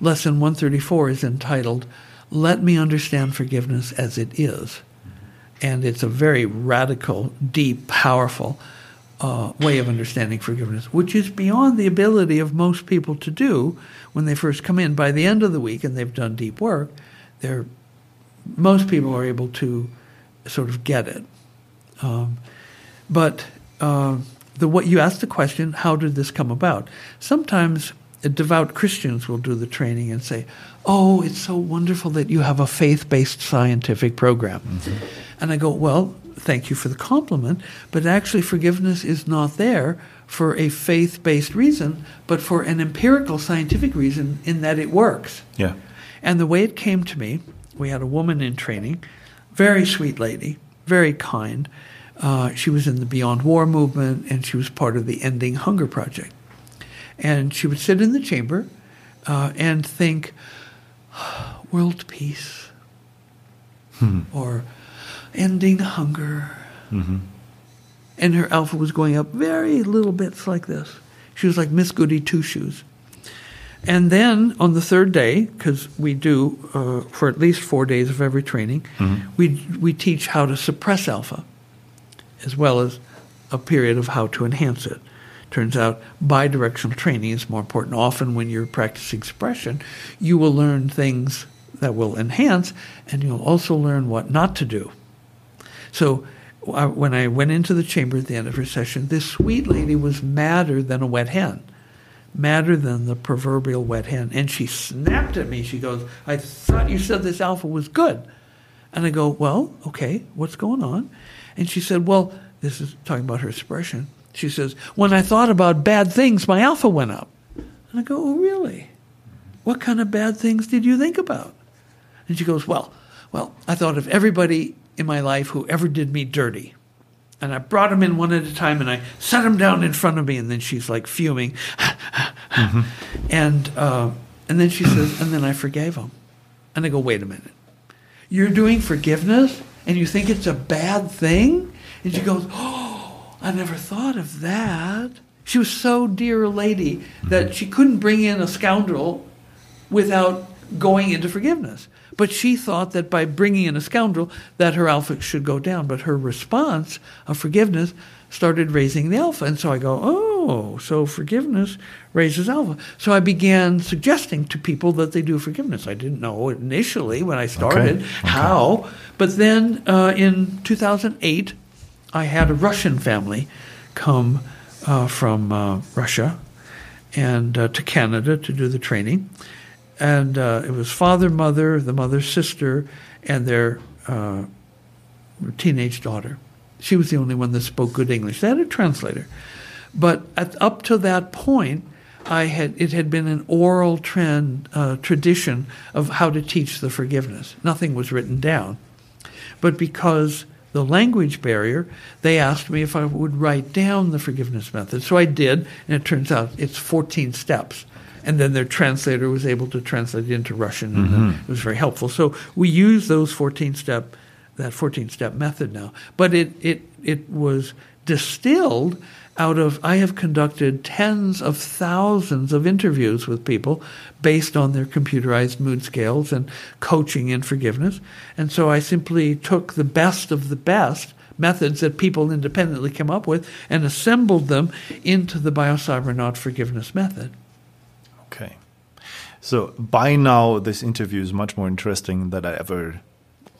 [SPEAKER 2] lesson 134 is entitled, Let Me Understand Forgiveness as It Is. And it's a very radical, deep, powerful uh, way of understanding forgiveness, which is beyond the ability of most people to do when they first come in. By the end of the week, and they've done deep work, they're, most people are able to sort of get it. Um, but uh, the what you asked the question, how did this come about? Sometimes devout Christians will do the training and say, "Oh, it's so wonderful that you have a faith-based scientific program," and I go, "Well, thank you for the compliment, but actually, forgiveness is not there." For a faith based reason, but for an empirical scientific reason, in that it works.
[SPEAKER 1] yeah.
[SPEAKER 2] And the way it came to me, we had a woman in training, very sweet lady, very kind. Uh, she was in the Beyond War movement, and she was part of the Ending Hunger Project. And she would sit in the chamber uh, and think, [sighs] world peace, or ending hunger. And her alpha was going up very little bits like this. She was like Miss Goody Two Shoes. And then on the third day, because we do uh, for at least four days of every training, we we teach how to suppress alpha, as well as a period of how to enhance it. Turns out bidirectional training is more important. Often, when you're practicing suppression, you will learn things that will enhance, and you'll also learn what not to do. So I, when I went into the chamber at the end of her session, this sweet lady was madder than a wet hen, madder than the proverbial wet hen. And she snapped at me. She goes, I thought you said this alpha was good. And I go, Well, okay, what's going on? And she said, Well, this is talking about her expression. She says, When I thought about bad things, my alpha went up. And I go, Oh, really? What kind of bad things did you think about? And she goes, Well, well, I thought of everybody in my life who ever did me dirty. And I brought them in one at a time and I set them down in front of me. And then she's like fuming. And, uh, and then she says, And then I forgave them. And I go, Wait a minute. You're doing forgiveness and you think it's a bad thing? And she goes, Oh, I never thought of that. She was so dear a lady that she couldn't bring in a scoundrel without going into forgiveness. But she thought that by bringing in a scoundrel, that her alpha should go down. But her response of forgiveness started raising the alpha. And so I go, oh, so forgiveness raises alpha. So I began suggesting to people that they do forgiveness. I didn't know initially when I started
[SPEAKER 1] Okay.
[SPEAKER 2] how. But then uh, in 2008, I had a Russian family come uh, from uh, Russia and uh, to Canada to do the training. And uh, it was father, mother, the mother's sister, and their uh, teenage daughter. She was the only one that spoke good English. They had a translator. But at, up to that point, I had it had been an oral trend uh, tradition of how to teach the forgiveness. Nothing was written down, but because the language barrier, they asked me if I would write down the forgiveness method. So I did, and it turns out it's 14 steps. And then their translator was able to translate it into Russian, and then it was very helpful. So we use those 14 step, that 14 step method now. But it, it, it was distilled out of I have conducted tens of thousands of interviews with people based on their computerized mood scales and coaching in forgiveness. And so I simply took the best of the best methods that people independently come up with and assembled them into the BioCybernaut forgiveness method.
[SPEAKER 1] Okay. So by now, this interview is much more interesting than I ever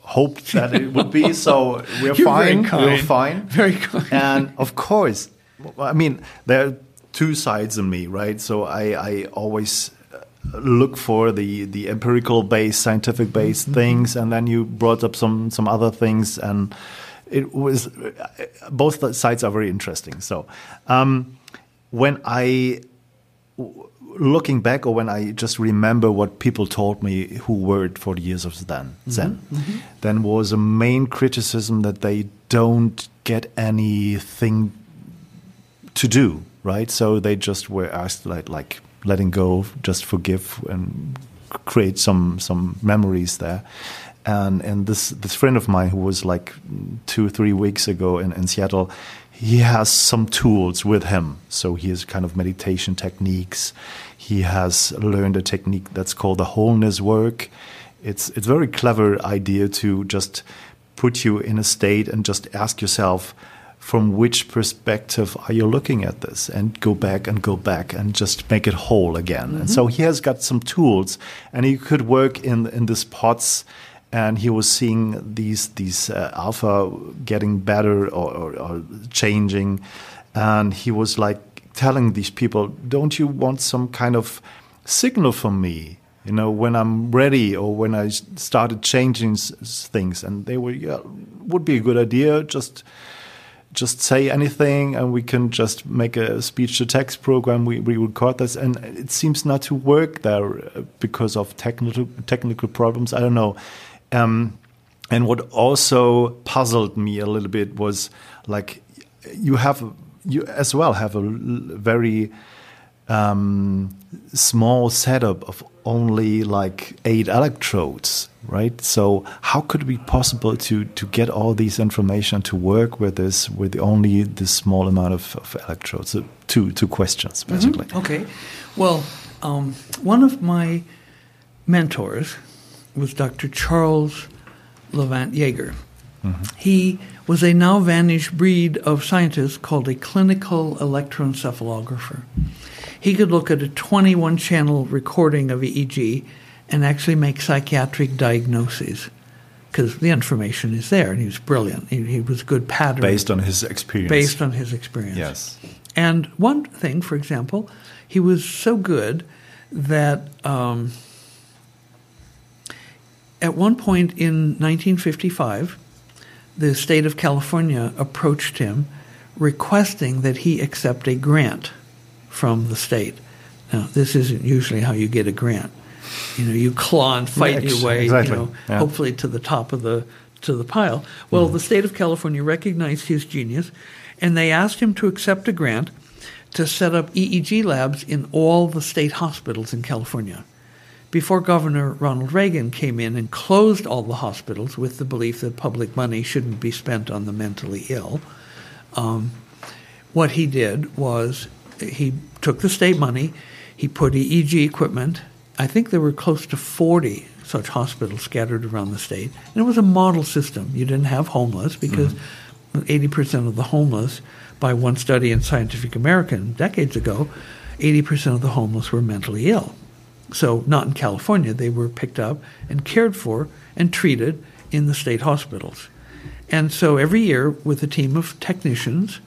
[SPEAKER 1] hoped that it would be. [laughs] So we're
[SPEAKER 2] You're
[SPEAKER 1] fine. We're fine.
[SPEAKER 2] Very kind.
[SPEAKER 1] And of course, I mean, there are two sides in me, right? So I, I always uh, look for the, the empirical based, scientific based
[SPEAKER 2] Mm-hmm.
[SPEAKER 1] things, and then you brought up some some other things, and it was both sides are very interesting. So um, when I looking back or when I just remember what people told me who were it for the years of Zen, Zen then was a main criticism that they don't get anything to do, right? So they just were asked like like letting go, just forgive and create some some memories there. And and this this friend of mine who was like two three weeks ago in, in Seattle, he has some tools with him. So he has kind of meditation techniques. He has learned a technique that's called the wholeness work. It's it's a very clever idea to just put you in a state and just ask yourself from which perspective are you looking at this? And go back and go back and just make it whole again. And so he has got some tools and he could work in in these pots and he was seeing these these uh, alpha getting better or, or, or changing. And he was like telling these people don't you want some kind of signal from me you know when i'm ready or when I started changing things? And they were yeah would be a good idea. Just just say anything and we can just make a speech to text program we, we record this. And it seems not to work there uh, because of technical technical problems. I don't know. Um, and what also puzzled me a little bit was like you have you as well have a very um, small setup of only like eight electrodes, right? So how could it be possible to to get all these information to work with this with only this small amount of, of electrodes? So two two questions basically.
[SPEAKER 2] Okay. Well, um, one of my mentors was Dr. Charles Levant Yeager. He was a now vanished breed of scientist called a clinical electroencephalographer. He could look at a 21 channel recording of EEG and actually make psychiatric diagnoses because the information is there, and he was brilliant. He, he was a good pattern
[SPEAKER 1] Based on his experience.
[SPEAKER 2] based on his experience.
[SPEAKER 1] Yes.
[SPEAKER 2] And one thing, for example, he was so good that um, at one point in 1955, the state of California approached him requesting that he accept a grant from the state. Now, this isn't usually how you get a grant. You know, you claw and fight
[SPEAKER 1] Ex-
[SPEAKER 2] your way,
[SPEAKER 1] exactly.
[SPEAKER 2] you know,
[SPEAKER 1] Yeah.
[SPEAKER 2] hopefully to the top of the to the pile. Well, the state of California recognized his genius, and they asked him to accept a grant to set up EEG labs in all the state hospitals in California. Before Governor Ronald Reagan came in and closed all the hospitals with the belief that public money shouldn't be spent on the mentally ill, um, what he did was he took the state money, he put EEG equipment. I think there were close to 40 such hospitals scattered around the state. And it was a model system. You didn't have homeless because mm-hmm. 80% of the homeless, by one study in Scientific American decades ago, 80% of the homeless were mentally ill. So, not in California, they were picked up and cared for and treated in the state hospitals. And so, every year, with a team of technicians,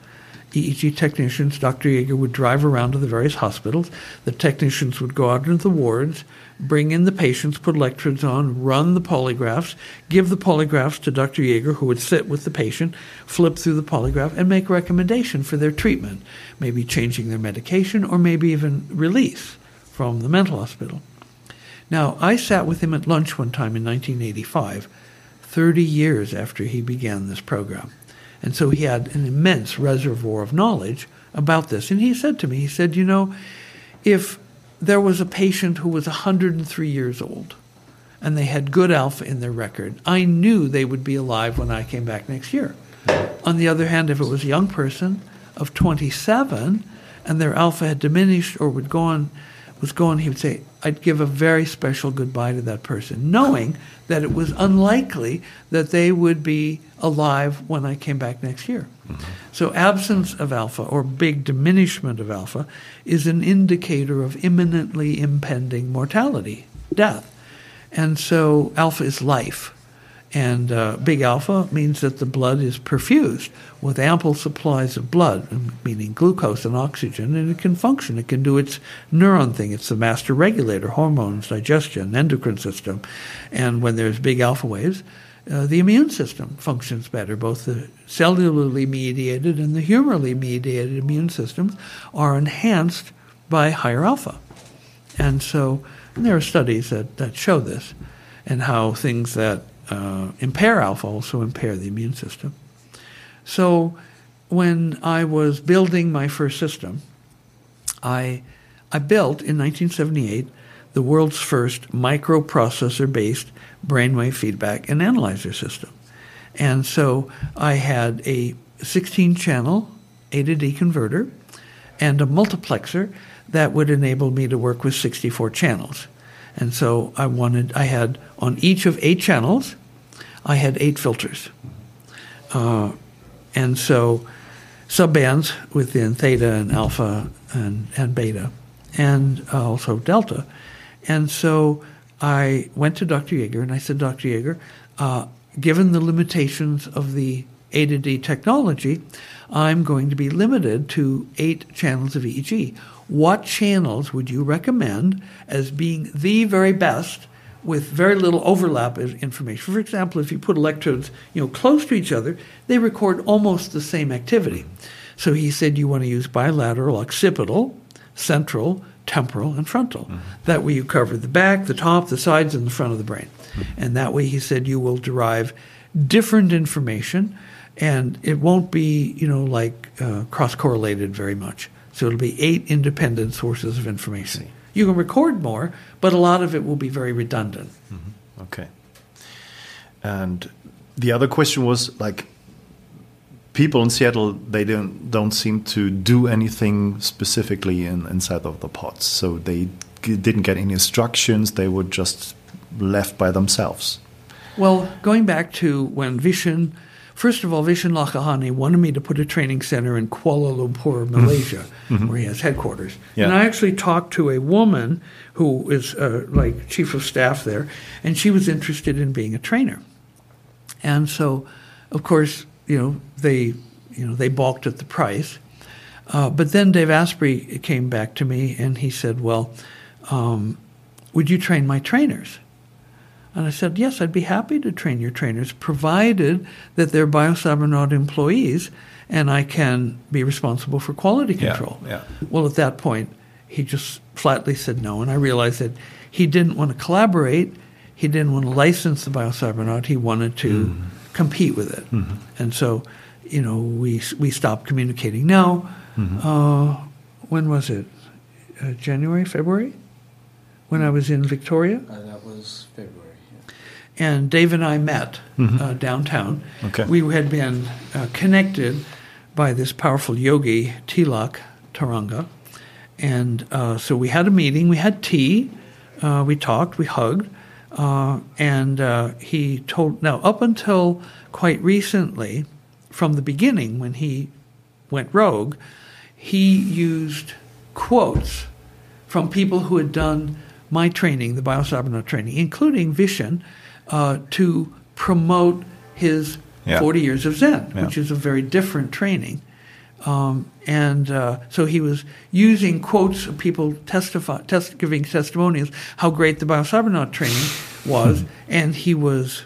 [SPEAKER 2] EEG technicians, Dr. Yeager would drive around to the various hospitals. The technicians would go out into the wards, bring in the patients, put electrodes on, run the polygraphs, give the polygraphs to Dr. Yeager, who would sit with the patient, flip through the polygraph, and make a recommendation for their treatment, maybe changing their medication or maybe even release from the mental hospital. Now, I sat with him at lunch one time in 1985, 30 years after he began this program. And so he had an immense reservoir of knowledge about this. And he said to me, he said, You know, if there was a patient who was 103 years old and they had good alpha in their record, I knew they would be alive when I came back next year. On the other hand, if it was a young person of 27 and their alpha had diminished or would go on, was going, he would say, I'd give a very special goodbye to that person, knowing that it was unlikely that they would be alive when I came back next year. Mm-hmm. So, absence of alpha or big diminishment of alpha is an indicator of imminently impending mortality, death. And so, alpha is life. And uh, big alpha means that the blood is perfused with ample supplies of blood, meaning glucose and oxygen, and it can function. It can do its neuron thing. It's the master regulator, hormones, digestion, endocrine system. And when there's big alpha waves, uh, the immune system functions better. Both the cellularly mediated and the humorally mediated immune systems are enhanced by higher alpha. And so and there are studies that, that show this and how things that uh, impair alpha also impair the immune system. So when I was building my first system, I, I built in 1978 the world's first microprocessor based brainwave feedback and analyzer system. And so I had a 16 channel A to D converter and a multiplexer that would enable me to work with 64 channels. And so I wanted, I had on each of eight channels, I had eight filters. Uh, and so subbands within theta and alpha and, and beta, and also delta. And so I went to Dr. Yeager and I said, Dr. Yeager, uh, given the limitations of the A to D technology, I'm going to be limited to eight channels of EEG. What channels would you recommend as being the very best with very little overlap of information? For example, if you put electrodes you know, close to each other, they record almost the same activity. So he said you want to use bilateral, occipital, central, temporal, and frontal. Mm-hmm. That way you cover the back, the top, the sides, and the front of the brain. Mm-hmm. And that way he said you will derive different information and it won't be, you know, like uh, cross correlated very much. So it'll be eight independent sources of information. You can record more, but a lot of it will be very redundant.
[SPEAKER 1] Mm-hmm. Okay. And the other question was like, people in Seattle they don't don't seem to do anything specifically in, inside of the pods. So they didn't get any instructions. They were just left by themselves.
[SPEAKER 2] Well, going back to when Vishen First of all, Vishen Lakhiani wanted me to put a training center in Kuala Lumpur, mm-hmm. Malaysia, mm-hmm. where he has headquarters. Yeah. And I actually talked to a woman who is uh, like chief of staff there, and she was interested in being a trainer. And so, of course, you know they you know they balked at the price. Uh, but then Dave Asprey came back to me and he said, "Well, um, would you train my trainers?" And I said, Yes, I'd be happy to train your trainers, provided that they're biocybernaut employees and I can be responsible for quality control.
[SPEAKER 1] Yeah,
[SPEAKER 2] yeah. Well, at that point, he just flatly said no. And I realized that he didn't want to collaborate, he didn't want to license the biocybernaut, he wanted to mm. compete with it. Mm-hmm. And so, you know, we, we stopped communicating. Now, mm-hmm. uh, when was it? Uh, January, February? When I was in Victoria?
[SPEAKER 3] Uh, that was February
[SPEAKER 2] and Dave and I met mm-hmm. uh, downtown.
[SPEAKER 1] Okay.
[SPEAKER 2] We had been uh, connected by this powerful yogi, Tilak Turanga. And uh, so we had a meeting, we had tea, uh, we talked, we hugged, uh, and uh, he told, now, up until quite recently, from the beginning when he went rogue, he used quotes from people who had done my training, the biocybernaut training, including Vishen, uh, to promote his yeah. 40 years of Zen, yeah. which is a very different training. Um, and uh, so he was using quotes of people testify, test, giving testimonials how great the biocybernaut training was, and he was,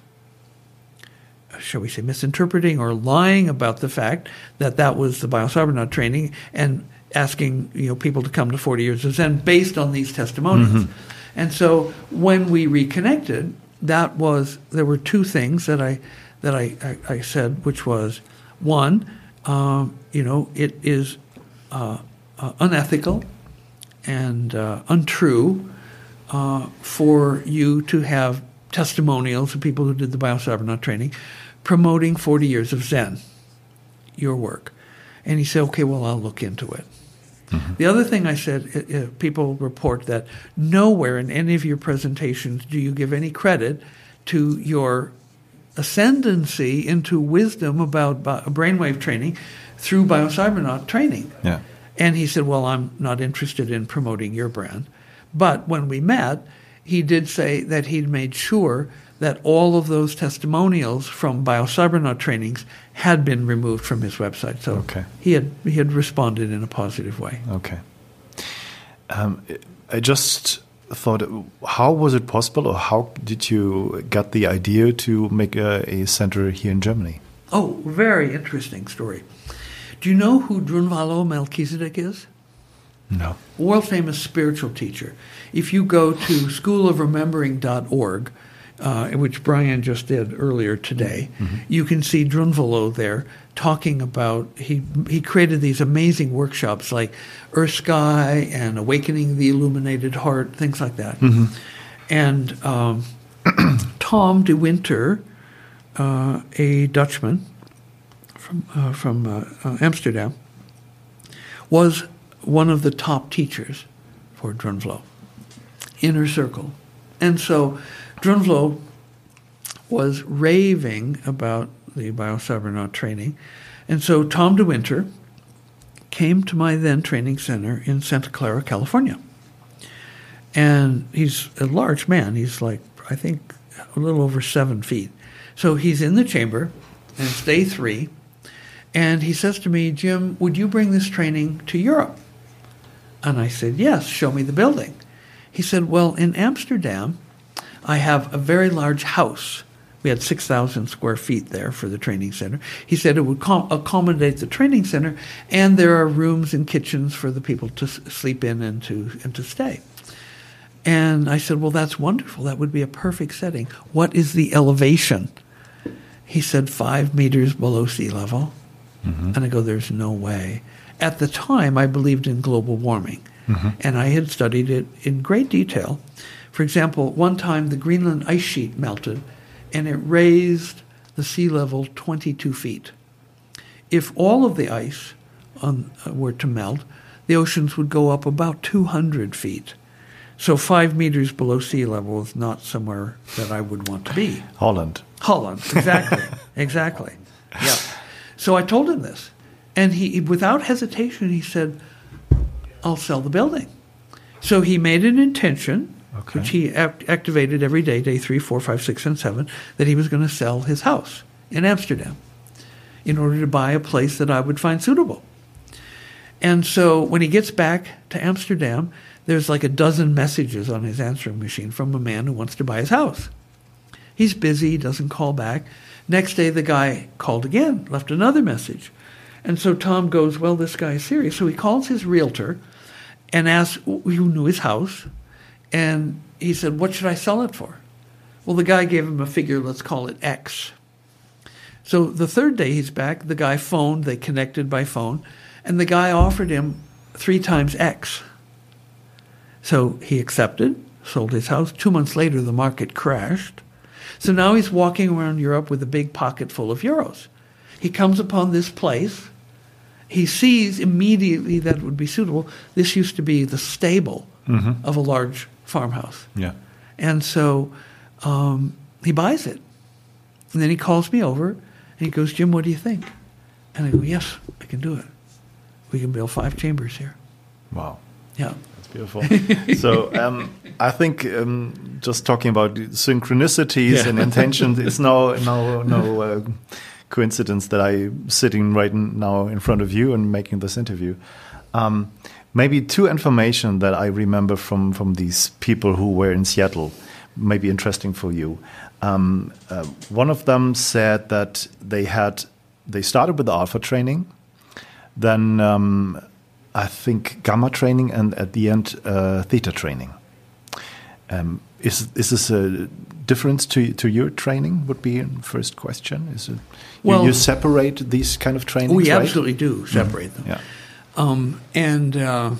[SPEAKER 2] shall we say, misinterpreting or lying about the fact that that was the biocybernaut training, and asking you know people to come to 40 years of Zen based on these testimonials. Mm-hmm. And so when we reconnected, that was there were two things that I that I, I, I said, which was one, um, you know, it is uh, uh, unethical and uh, untrue uh, for you to have testimonials of people who did the biocybernaut training promoting 40 years of Zen. your work. And he said, okay, well, I'll look into it. Mm-hmm. The other thing I said, people report that nowhere in any of your presentations do you give any credit to your ascendancy into wisdom about bi- brainwave training through biocybernaut training.
[SPEAKER 1] Yeah.
[SPEAKER 2] And he said, Well, I'm not interested in promoting your brand. But when we met, he did say that he'd made sure that all of those testimonials from biocybernaut trainings had been removed from his website. So
[SPEAKER 1] Okay.
[SPEAKER 2] he had he had responded in a positive way.
[SPEAKER 1] Okay. Um, I just thought, how was it possible, or how did you get the idea to make a, a center here in Germany?
[SPEAKER 2] Oh, very interesting story. Do you know who Drunvalo Melchizedek is?
[SPEAKER 1] No.
[SPEAKER 2] world famous spiritual teacher. If you go to schoolofremembering.org, uh, which Brian just did earlier today, you can see Drunvalo there talking about he he created these amazing workshops like Earth Sky and Awakening the Illuminated Heart, things like that. And um, [clears throat] Tom de Winter, uh, a Dutchman from uh, from uh, uh, Amsterdam, was one of the top teachers for Drunvalo, inner circle. And so Drunvalo was raving about the biocybernaut training. And so Tom de Winter came to my then training center in Santa Clara, California. And he's a large man. He's like, I think, a little over seven feet. So he's in the chamber, and it's day three. And he says to me, Jim, would you bring this training to Europe? And I said, Yes, show me the building. He said, Well, in Amsterdam, I have a very large house. We had 6,000 square feet there for the training center. He said it would com- accommodate the training center, and there are rooms and kitchens for the people to s- sleep in and to, and to stay. And I said, Well, that's wonderful. That would be a perfect setting. What is the elevation? He said, Five meters below sea level. Mm-hmm. And I go, There's no way. At the time, I believed in global warming, mm-hmm. and I had studied it in great detail. For example, one time the Greenland ice sheet melted, and it raised the sea level 22 feet. If all of the ice on, uh, were to melt, the oceans would go up about 200 feet. So five meters below sea level is not somewhere that I would want to be.
[SPEAKER 1] Holland.
[SPEAKER 2] Holland, exactly, [laughs] exactly. Yeah. So I told him this, and he, without hesitation, he said, "I'll sell the building." So he made an intention,
[SPEAKER 1] Okay.
[SPEAKER 2] which he act- activated every day, day three, four, five, six, and seven, that he was going to sell his house in Amsterdam in order to buy a place that I would find suitable. And so when he gets back to Amsterdam, there's like a dozen messages on his answering machine from a man who wants to buy his house. He's busy, doesn't call back. Next day, the guy called again, left another message. And so Tom goes, Well, this guy is serious. So he calls his realtor and asks who knew his house. And he said, What should I sell it for? Well, the guy gave him a figure, let's call it X. So the third day he's back, the guy phoned, they connected by phone, and the guy offered him three times X. So he accepted, sold his house. Two months later, the market crashed. So now he's walking around Europe with a big pocket full of euros. He comes upon this place. He sees immediately that it would be suitable. This used to be the stable mm-hmm. of a large farmhouse.
[SPEAKER 1] Yeah.
[SPEAKER 2] And so um, he buys it. And then he calls me over and he goes, Jim, what do you think? And I go, Yes, I can do it. We can build five chambers here.
[SPEAKER 1] Wow.
[SPEAKER 2] Yeah.
[SPEAKER 1] That's beautiful. so um, I think um, just talking about synchronicities
[SPEAKER 2] Yeah.
[SPEAKER 1] and intentions, it's no no no uh, coincidence that I'm sitting right now in front of you and making this interview. Um, maybe two information that I remember from from these people who were in Seattle, may be interesting for you. Um, uh, one of them said that they had they started with the alpha training, then um, I think gamma training, and at the end uh, theta training. Um, is is this a difference to to your training? Would be first question. Is it you,
[SPEAKER 2] Well-
[SPEAKER 1] you separate these kind of trainings?
[SPEAKER 2] We
[SPEAKER 1] right?
[SPEAKER 2] absolutely do separate them.
[SPEAKER 1] Yeah.
[SPEAKER 2] Um, and uh,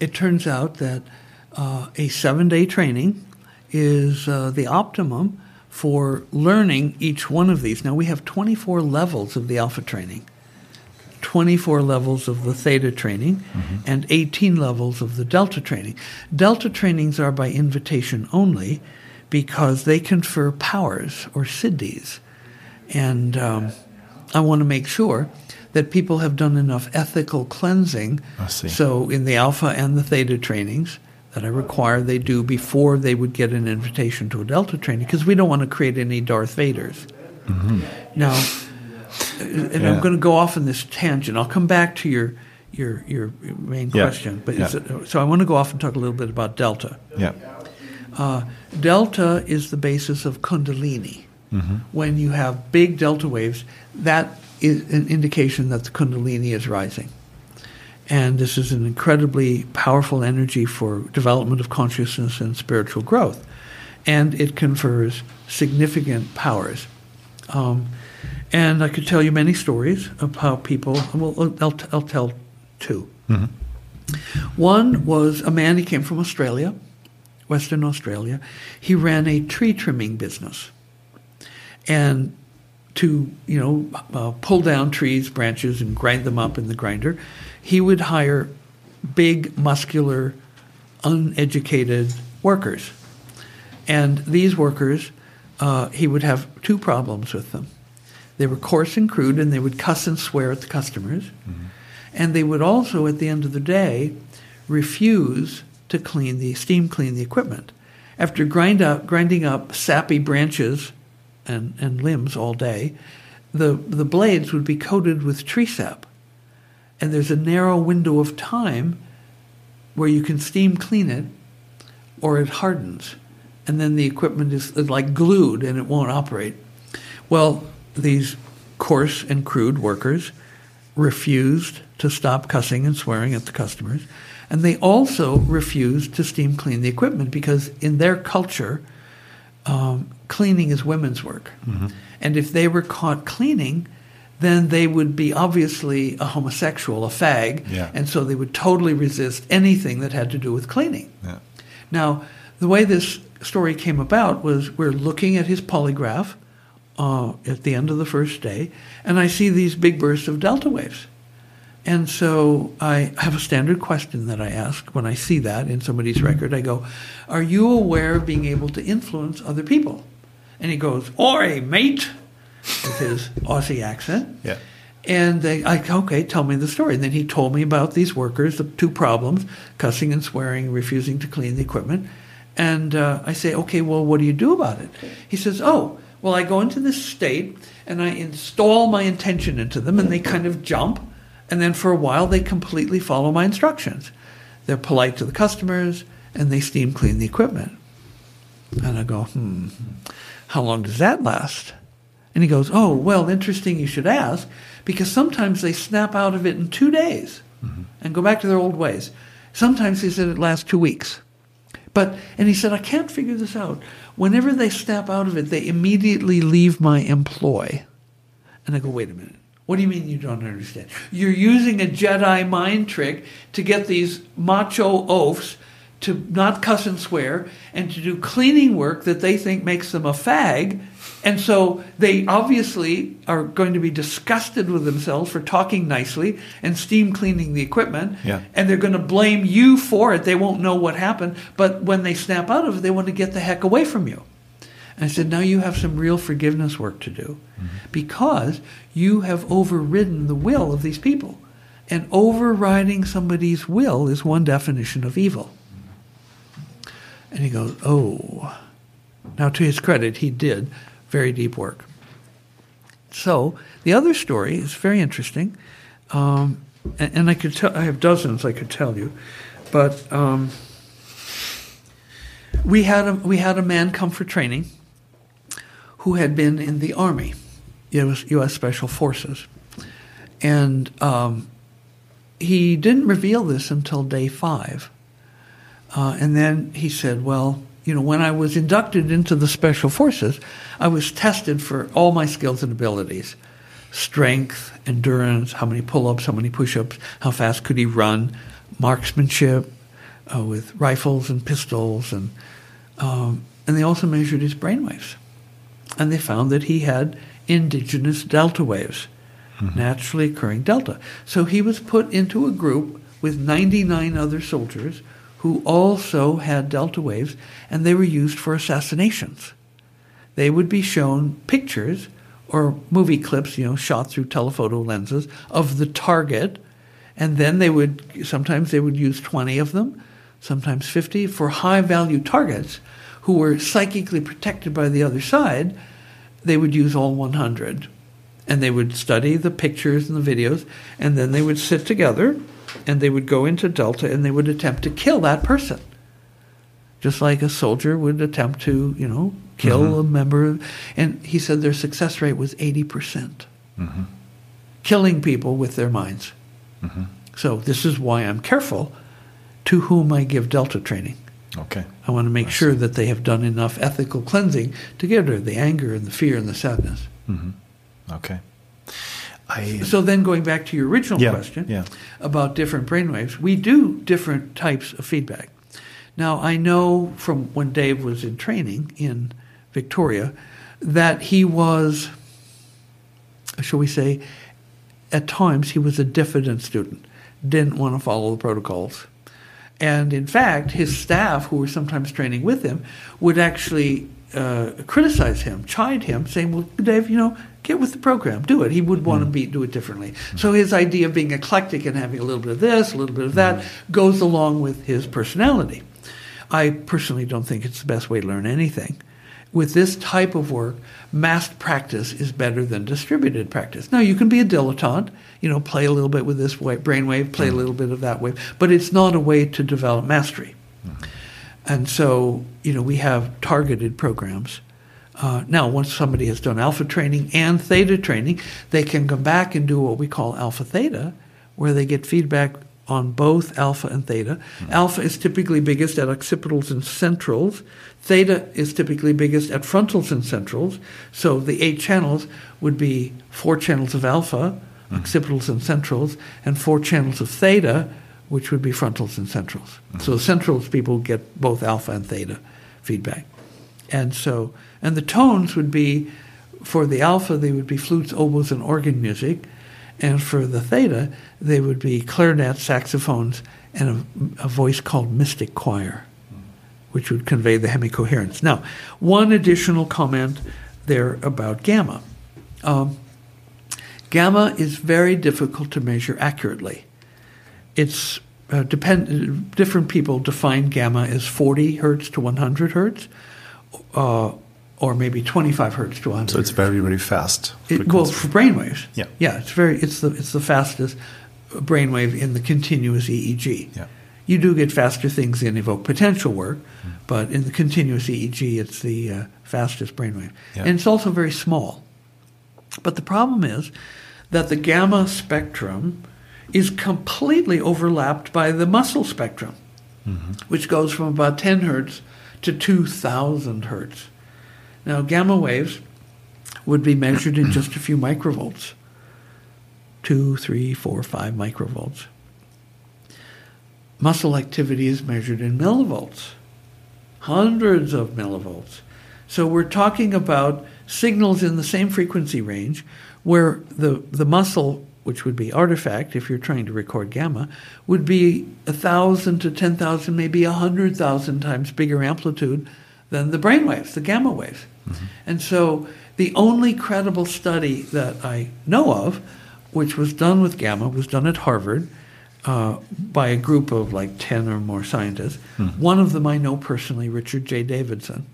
[SPEAKER 2] it turns out that uh, a seven day training is uh, the optimum for learning each one of these. Now, we have 24 levels of the alpha training. 24 levels of the theta training and 18 levels of the delta training. Delta trainings are by invitation only because they confer powers or siddhis. And um, I want to make sure that people have done enough ethical cleansing. So in the alpha and the theta trainings that I require they do before they would get an invitation to a delta training because we don't want to create any Darth Vaders. Now, and I'm going to go off on this tangent. I'll come back to your your your main
[SPEAKER 1] Yeah.
[SPEAKER 2] question, but
[SPEAKER 1] Yeah.
[SPEAKER 2] it, so I want to go off and talk a little bit about delta.
[SPEAKER 1] Yeah.
[SPEAKER 2] Uh, delta is the basis of Kundalini.
[SPEAKER 1] Mm-hmm.
[SPEAKER 2] When you have big delta waves, that is an indication that the Kundalini is rising. And this is an incredibly powerful energy for development of consciousness and spiritual growth. And it confers significant powers. Um, and I could tell you many stories of how people, well, I'll, I'll tell 2 One was a man, he came from Australia, Western Australia. He ran a tree trimming business. And to, you know, uh, pull down trees, branches, and grind them up in the grinder, he would hire big, muscular, uneducated workers. And these workers, uh, he would have two problems with them. They were coarse and crude, and they would cuss and swear at the customers. And they would also, at the end of the day, refuse to clean the steam clean the equipment. After grind up, grinding up sappy branches and, and limbs all day, the, the blades would be coated with tree sap. And there's a narrow window of time where you can steam clean it or it hardens. And then the equipment is like glued and it won't operate. Well, these coarse and crude workers refused to stop cussing and swearing at the customers. And they also refused to steam clean the equipment because in their culture, um, cleaning is women's work. And if they were caught cleaning, then they would be obviously a homosexual, a fag.
[SPEAKER 1] Yeah.
[SPEAKER 2] And so they would totally resist anything that had to do with cleaning.
[SPEAKER 1] Yeah.
[SPEAKER 2] Now, the way this story came about was we're looking at his polygraph uh, at the end of the first day, and I see these big bursts of delta waves. And so I have a standard question that I ask when I see that in somebody's record. I go, Are you aware of being able to influence other people? And he goes, Oi, mate, with his Aussie accent.
[SPEAKER 1] Yeah.
[SPEAKER 2] And they, I, okay, tell me the story. And then he told me about these workers, the two problems cussing and swearing, refusing to clean the equipment. And uh, I say, okay, well, what do you do about it? He says, oh, well, I go into this state and I install my intention into them, and they kind of jump. And then for a while, they completely follow my instructions. They're polite to the customers, and they steam clean the equipment. And I go, hmm, how long does that last? And he goes, Oh, well, interesting you should ask, because sometimes they snap out of it in two days mm-hmm. and go back to their old ways. Sometimes he said it lasts two weeks. But, and he said, I can't figure this out. Whenever they snap out of it, they immediately leave my employ. And I go, wait a minute. What do you mean you don't understand? You're using a Jedi mind trick to get these macho oafs to not cuss and swear and to do cleaning work that they think makes them a fag. And so they obviously are going to be disgusted with themselves for talking nicely and steam cleaning the equipment.
[SPEAKER 1] Yeah.
[SPEAKER 2] And they're going to blame you for it. They won't know what happened. But when they snap out of it, they want to get the heck away from you. And I said, now you have some real forgiveness work to do mm-hmm. because you have overridden the will of these people. And overriding somebody's will is one definition of evil. And he goes, oh. Now, to his credit, he did very deep work. So the other story is very interesting, um, and, and I could tell. I have dozens I could tell you, but um, we had a we had a man come for training who had been in the army, U.S. U.S. Special Forces, and um, he didn't reveal this until day five. Uh, and then he said, Well, you know, when I was inducted into the Special Forces, I was tested for all my skills and abilities strength, endurance, how many pull ups, how many push ups, how fast could he run, marksmanship uh, with rifles and pistols. And, um, and they also measured his brain waves. And they found that he had indigenous delta waves. naturally occurring delta. So he was put into a group with 99 other soldiers who also had delta waves, and they were used for assassinations. They would be shown pictures or movie clips, you know, shot through telephoto lenses of the target, and then they would sometimes they would use 20 of them, sometimes 50 for high value targets who were psychically protected by the other side. They would use all 100, and they would study the pictures and the videos, and then they would sit together and they would go into Delta and they would attempt to kill that person. Just like a soldier would attempt to, you know, kill mm-hmm. a member. And he said their success rate was 80%. percent mm hmm Killing people with their minds. Mm-hmm. So this is why I'm careful to whom I give Delta training.
[SPEAKER 1] Okay.
[SPEAKER 2] I want to make sure that they have done enough ethical cleansing to get rid of the anger and the fear and the sadness.
[SPEAKER 1] Mm-hmm. Okay.
[SPEAKER 2] I, so then going back to your original
[SPEAKER 1] yeah,
[SPEAKER 2] question
[SPEAKER 1] yeah.
[SPEAKER 2] about different brainwaves, we do different types of feedback. Now I know from when Dave was in training in Victoria that he was, shall we say, at times he was a diffident student, didn't want to follow the protocols. And in fact, his staff, who were sometimes training with him, would actually uh, criticize him, chide him, saying, "Well, Dave, you know, get with the program, do it." He would want mm. to be do it differently. Mm. So his idea of being eclectic and having a little bit of this, a little bit of that, mm. goes along with his personality. I personally don't think it's the best way to learn anything. With this type of work, massed practice is better than distributed practice. Now, you can be a dilettante, you know, play a little bit with this brainwave, play a little bit of that wave, but it's not a way to develop mastery. And so, you know, we have targeted programs. Uh, now, once somebody has done alpha training and theta training, they can come back and do what we call alpha theta, where they get feedback on both alpha and theta. Mm-hmm. Alpha is typically biggest at occipitals and centrals. Theta is typically biggest at frontals and centrals. So the eight channels would be four channels of alpha, mm-hmm. occipitals and centrals, and four channels of theta, which would be frontals and centrals. Mm-hmm. So the centrals people get both alpha and theta feedback. And so, and the tones would be, for the alpha, they would be flutes, oboes, and organ music. And for the theta, they would be clarinets, saxophones, and a, a voice called mystic choir, which would convey the hemicoherence. Now, one additional comment there about gamma. Um, gamma is very difficult to measure accurately it's uh, depend different people define gamma as 40 hertz to 100 hertz uh, or maybe 25 hertz to 100
[SPEAKER 1] so it's very very fast
[SPEAKER 2] it, well for brainwaves
[SPEAKER 1] yeah
[SPEAKER 2] yeah it's very it's the it's the fastest brainwave in the continuous EEG
[SPEAKER 1] yeah
[SPEAKER 2] you do get faster things in evoked potential work mm. but in the continuous EEG it's the uh, fastest brainwave yeah. and it's also very small but the problem is that the gamma spectrum is completely overlapped by the muscle spectrum, mm-hmm. which goes from about 10 hertz to 2,000 hertz. Now, gamma waves would be measured in just a few microvolts two, three, four, five microvolts. Muscle activity is measured in millivolts, hundreds of millivolts. So we're talking about signals in the same frequency range where the, the muscle which would be artifact if you're trying to record gamma, would be a thousand to ten thousand, maybe a hundred thousand times bigger amplitude than the brain waves, the gamma waves. Mm-hmm. And so the only credible study that I know of, which was done with gamma, was done at Harvard uh, by a group of like 10 or more scientists. Mm-hmm. One of them I know personally, Richard J. Davidson.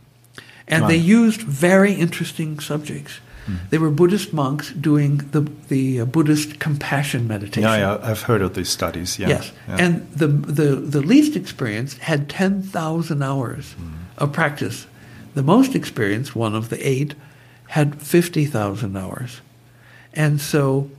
[SPEAKER 2] And wow. they used very interesting subjects. Mm. They were Buddhist monks doing the the uh, Buddhist compassion meditation.
[SPEAKER 1] Yeah, yeah, I've heard of these studies. Yeah.
[SPEAKER 2] Yes,
[SPEAKER 1] yeah.
[SPEAKER 2] and the the the least experienced had ten thousand hours mm. of practice. The most experienced, one of the eight, had fifty thousand hours, and so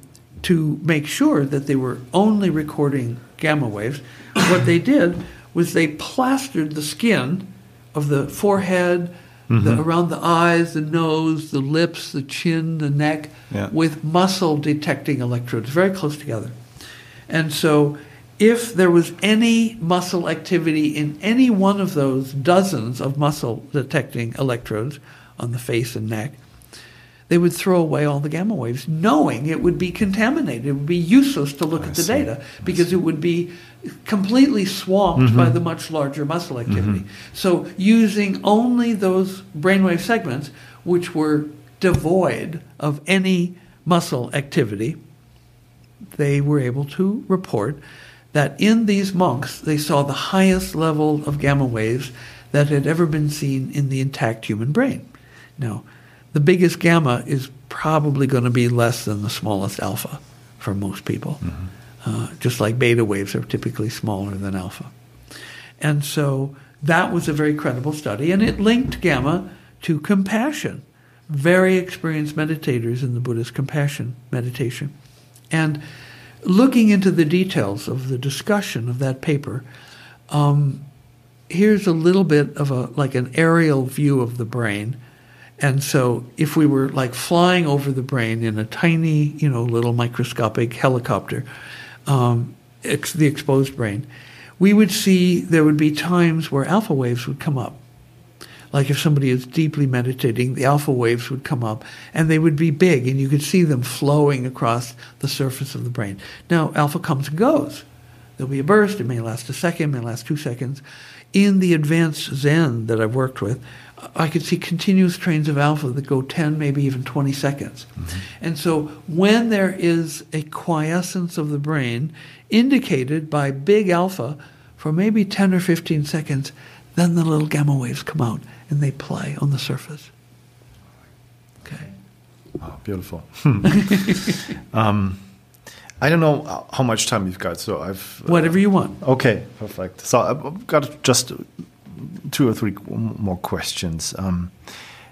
[SPEAKER 2] to make sure that they were only recording gamma waves, what they did was they plastered the skin of the forehead mm-hmm. the, around the eyes, the nose, the lips, the chin, the neck,
[SPEAKER 1] yeah.
[SPEAKER 2] with muscle detecting electrodes very close together. And so, if there was any muscle activity in any one of those dozens of muscle detecting electrodes on the face and neck, they would throw away all the gamma waves, knowing it would be contaminated. It would be useless to look
[SPEAKER 1] I
[SPEAKER 2] at the
[SPEAKER 1] see.
[SPEAKER 2] data because it would be completely swamped
[SPEAKER 1] Mm-hmm.
[SPEAKER 2] by the much larger muscle activity. So, using only those brainwave segments which were devoid of any muscle activity, they were able to report that in these monks they saw the highest level of gamma waves that had ever been seen in the intact human brain. Now, the biggest gamma is probably going to be less than the smallest alpha for most people, uh, just like beta waves are typically smaller than alpha. And so that was a very credible study, and it linked gamma to compassion. Very experienced meditators in the Buddhist compassion meditation. And looking into the details of the discussion of that paper, um, here's a little bit of a like an aerial view of the brain. And so if we were like flying over the brain in a tiny, you know, little microscopic helicopter, um, ex- the exposed brain, we would see there would be times where alpha waves would come up. Like if somebody is deeply meditating, the alpha waves would come up and they would be big and you could see them flowing across the surface of the brain. Now, alpha comes and goes. There'll be a burst, it may last a second, it may last two seconds. In the advanced Zen that I've worked with, I could see continuous trains of alpha that go 10, maybe even 20 seconds. Mm-hmm. And so when there is a quiescence of the brain indicated by big alpha for maybe 10 or 15 seconds, then the little gamma waves come out and they play on the surface. Okay.
[SPEAKER 1] Oh, beautiful. [laughs] um, I don't know how much time you've got, so I've. uh,
[SPEAKER 2] Whatever you want.
[SPEAKER 1] Okay, perfect. So I've got just two or three more questions. Um,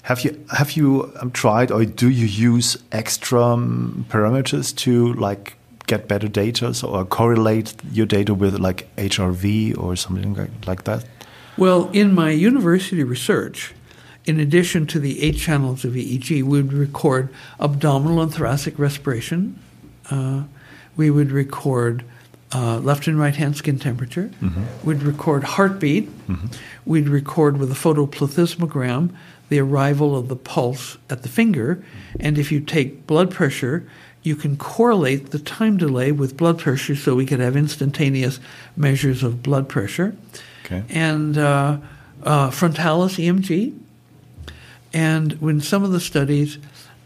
[SPEAKER 1] have you have you um, tried or do you use extra um, parameters to like get better data so, or correlate your data with like HRV or something like, like that?
[SPEAKER 2] Well, in my university research, in addition to the eight channels of EEG, we would record abdominal and thoracic respiration. Uh, we would record uh, left and right hand skin temperature. We'd record heartbeat. We'd record with a photoplethysmogram the arrival of the pulse at the finger. And if you take blood pressure, you can correlate the time delay with blood pressure so we could have instantaneous measures of blood pressure
[SPEAKER 1] Okay.
[SPEAKER 2] and uh, uh, frontalis EMG. And in some of the studies,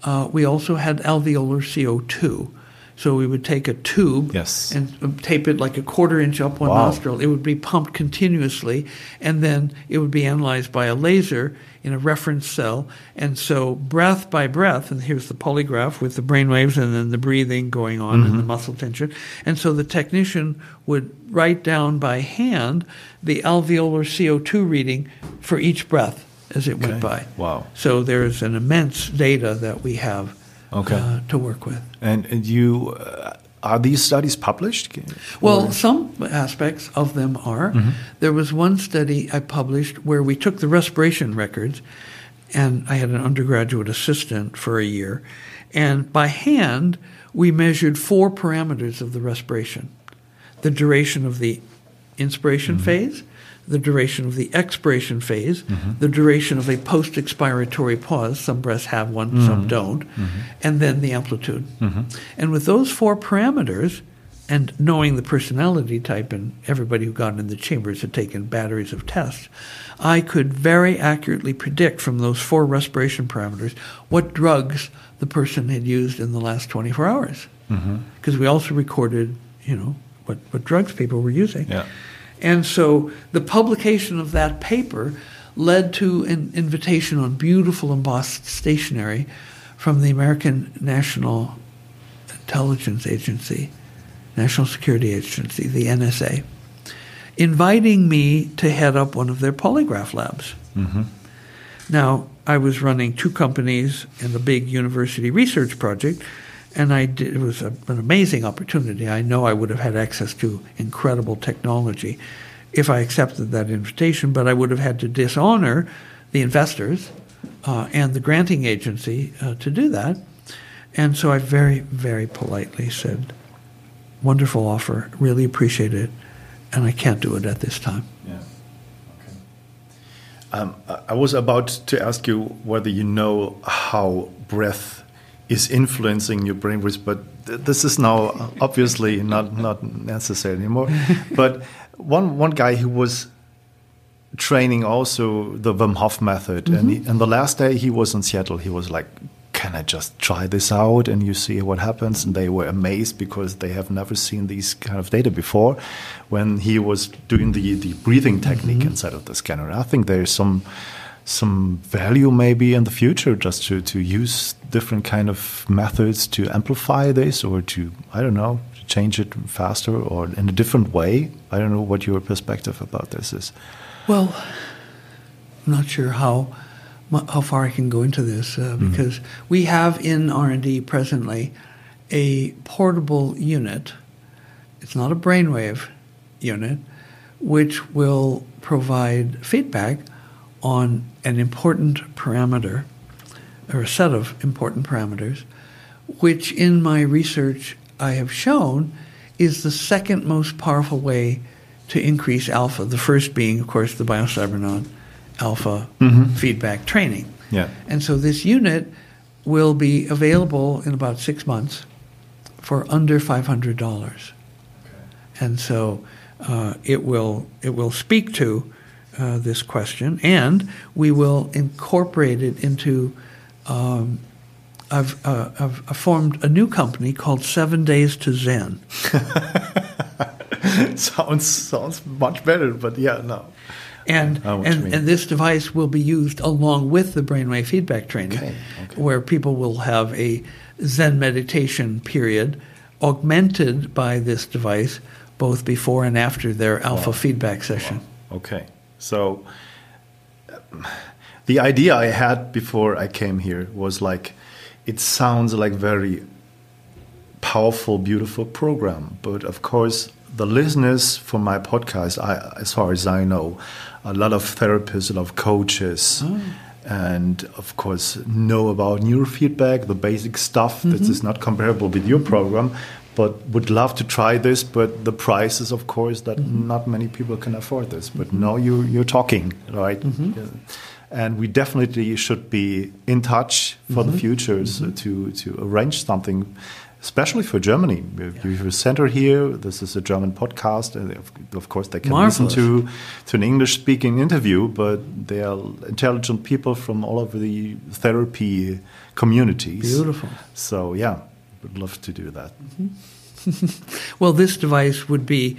[SPEAKER 2] uh, we also had alveolar CO2. So we would take a tube
[SPEAKER 1] Yes.
[SPEAKER 2] and uh, tape it like a quarter inch up one
[SPEAKER 1] Wow.
[SPEAKER 2] nostril. It would be pumped continuously, and then it would be analyzed by a laser in a reference cell. And so, breath by breath, and here's the polygraph with the brain waves and then the breathing going on and the muscle tension. And so, the technician would write down by hand the alveolar CO2 reading for each breath as it went by.
[SPEAKER 1] Wow.
[SPEAKER 2] So, there's an immense data that we have
[SPEAKER 1] Okay.
[SPEAKER 2] uh, to work with.
[SPEAKER 1] And, and you uh, are these studies published?
[SPEAKER 2] Well,
[SPEAKER 1] Or-
[SPEAKER 2] some aspects of them are.
[SPEAKER 1] Mm-hmm.
[SPEAKER 2] There was one study I published where we took the respiration records, and I had an undergraduate assistant for a year, and by hand we measured four parameters of the respiration: the duration of the inspiration
[SPEAKER 1] Mm-hmm.
[SPEAKER 2] phase, the duration of the expiration phase,
[SPEAKER 1] Mm-hmm.
[SPEAKER 2] the duration of a post-expiratory pause. Some breaths have one,
[SPEAKER 1] Mm-hmm.
[SPEAKER 2] some don't, and then the amplitude. And with those four parameters, and knowing the personality type, and everybody who got in the chambers had taken batteries of tests, I could very accurately predict from those four respiration parameters what drugs the person had used in the last 24 hours. Because we also recorded, you know, what, what drugs people were using.
[SPEAKER 1] Yeah.
[SPEAKER 2] And so the publication of that paper led to an invitation on beautiful embossed stationery from the American National Intelligence Agency, National Security Agency, the NSA, inviting me to head up one of their polygraph labs. Mm-hmm. Now, I was running two companies and a big university research project, and I did, it was a, an amazing opportunity. I know I would have had access to incredible technology if I accepted that invitation, but I would have had to dishonor the investors uh, and the granting agency uh, to do that. And so I very, very politely said, Wonderful offer, really appreciate it, and I can't do it at this time.
[SPEAKER 1] Yeah. Okay. Um, I was about to ask you whether you know how breath is influencing your brainwaves, but th this is now obviously not not necessary anymore. [laughs] but one one guy who was training also the Wim Hof method, mm -hmm. and, he, and the last day he was in Seattle, he was like, "Can I just try this out and you see what happens?" And they were amazed because they have never seen these kind of data before. When he was doing the the breathing technique mm -hmm. inside of the scanner, I think there's some some value maybe in the future just to, to use different kind of methods to amplify this or to i don't know change it faster or in a different way i don't know what your perspective about this is
[SPEAKER 2] well, I'm not sure how how far I can go into this uh, mm-hmm. because mm-hmm. we have in R and D presently a portable unit. It's not a brainwave unit, which will provide feedback on an important parameter or a set of important parameters, which in my research I have shown is the second most powerful way to increase alpha. The first being, of course, the BioCybernaut alpha mm-hmm. feedback training.
[SPEAKER 1] Yeah.
[SPEAKER 2] And so this unit will be available in about six months for under five hundred dollars. Okay. And so uh, it will it will speak to uh, this question, and we will incorporate it into. Um, I've, uh, I've, I've formed a new company called Seven Days to Zen. [laughs]
[SPEAKER 1] sounds sounds much better, but yeah, no.
[SPEAKER 2] And and, and this device will be used along with the brainwave feedback training, okay, okay. where people will have a Zen meditation period augmented by this device both before and after their alpha wow. feedback session.
[SPEAKER 1] Wow. Okay, so the idea I had before I came here was like, it sounds like very powerful, beautiful program, but of course the listeners for my podcast, I, as far as I know, a lot of therapists, a lot of coaches, oh. and of course know about neurofeedback, the basic stuff mm -hmm. that mm-hmm. is not comparable with your program, but would love to try this. But the price is, of course, that mm -hmm. not many people can afford this. But mm -hmm. now you you're talking, right? Mm-hmm. And we definitely should be in touch for the mm-hmm. future to to arrange something especially for Germany. You have a center here. This is a German podcast. and Of course, they can Marvelous. listen to to an English-speaking interview, but they are intelligent people from all over the therapy communities.
[SPEAKER 2] Beautiful.
[SPEAKER 1] So yeah, would love to do that. Mm [laughs]
[SPEAKER 2] -hmm. well, this device would be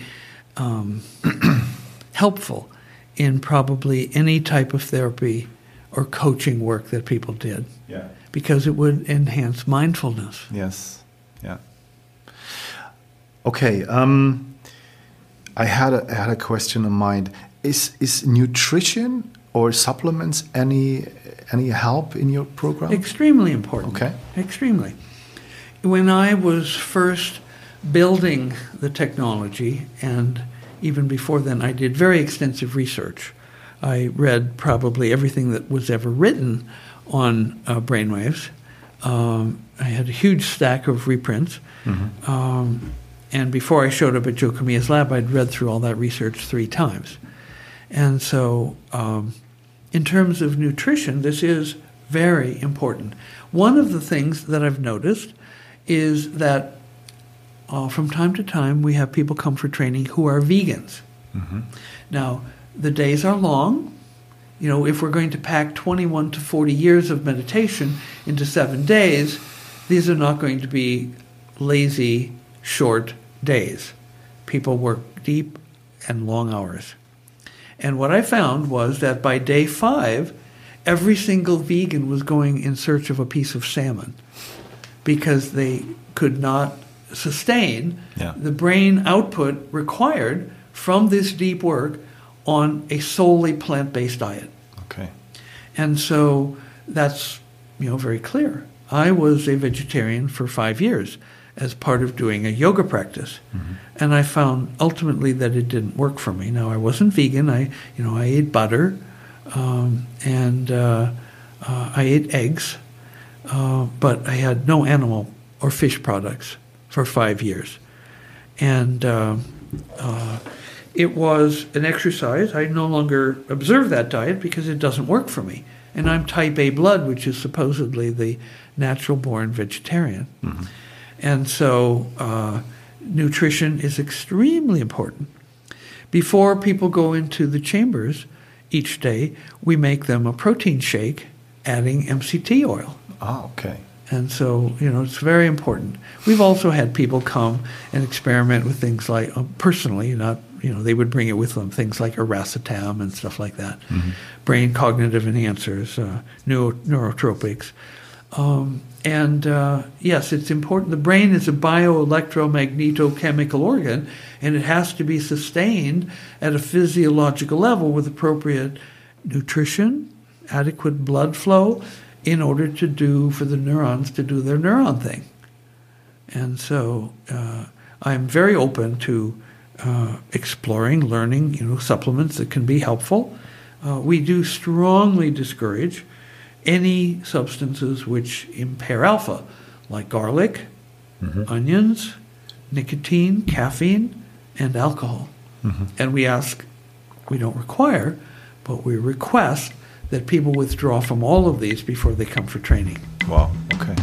[SPEAKER 2] um, [clears throat] helpful in probably any type of therapy or coaching work that people did.
[SPEAKER 1] Yeah.
[SPEAKER 2] Because it would enhance mindfulness.
[SPEAKER 1] Yes. Yeah. Okay. Um, I had a, I had a question in mind. Is is nutrition or supplements any any help in your program?
[SPEAKER 2] Extremely important.
[SPEAKER 1] Okay.
[SPEAKER 2] Extremely. When I was first building the technology, and even before then, I did very extensive research. I read probably everything that was ever written on uh, brainwaves. Um, I had a huge stack of reprints. Mm-hmm. Um, and before I showed up at Joe Kamiya's lab, I'd read through all that research three times. And so, um, in terms of nutrition, this is very important. One of the things that I've noticed is that uh, from time to time we have people come for training who are vegans. Mm-hmm. Now, the days are long, you know, if we're going to pack 21 to 40 years of meditation into seven days, these are not going to be lazy, short days. People work deep and long hours. And what I found was that by day five, every single vegan was going in search of a piece of salmon because they could not sustain yeah. the brain output required from this deep work on a solely plant-based diet.
[SPEAKER 1] Okay.
[SPEAKER 2] And so that's you know very clear. I was a vegetarian for 5 years as part of doing a yoga practice. Mm-hmm. And I found ultimately that it didn't work for me. Now I wasn't vegan. I you know I ate butter um, and uh, uh, I ate eggs, uh, but I had no animal or fish products for five years. And uh, uh, it was an exercise. I no longer observe that diet because it doesn't work for me. And I'm type A blood, which is supposedly the natural born vegetarian. Mm-hmm. And so uh, nutrition is extremely important. Before people go into the chambers each day, we make them a protein shake adding MCT oil.
[SPEAKER 1] Oh, okay.
[SPEAKER 2] And so, you know, it's very important. We've also had people come and experiment with things like, uh, personally, not, you know, they would bring it with them, things like aracetam and stuff like that, mm-hmm. brain cognitive enhancers, uh, neuro, neurotropics. Um, and uh, yes, it's important. The brain is a bioelectromagnetochemical organ, and it has to be sustained at a physiological level with appropriate nutrition, adequate blood flow, in order to do for the neurons to do their neuron thing. And so uh, I'm very open to uh, exploring, learning, you know, supplements that can be helpful. Uh, we do strongly discourage any substances which impair alpha, like garlic, mm-hmm. onions, nicotine, caffeine, and alcohol. Mm-hmm. And we ask, we don't require, but we request that people withdraw from all of these before they come for training.
[SPEAKER 1] Wow, okay.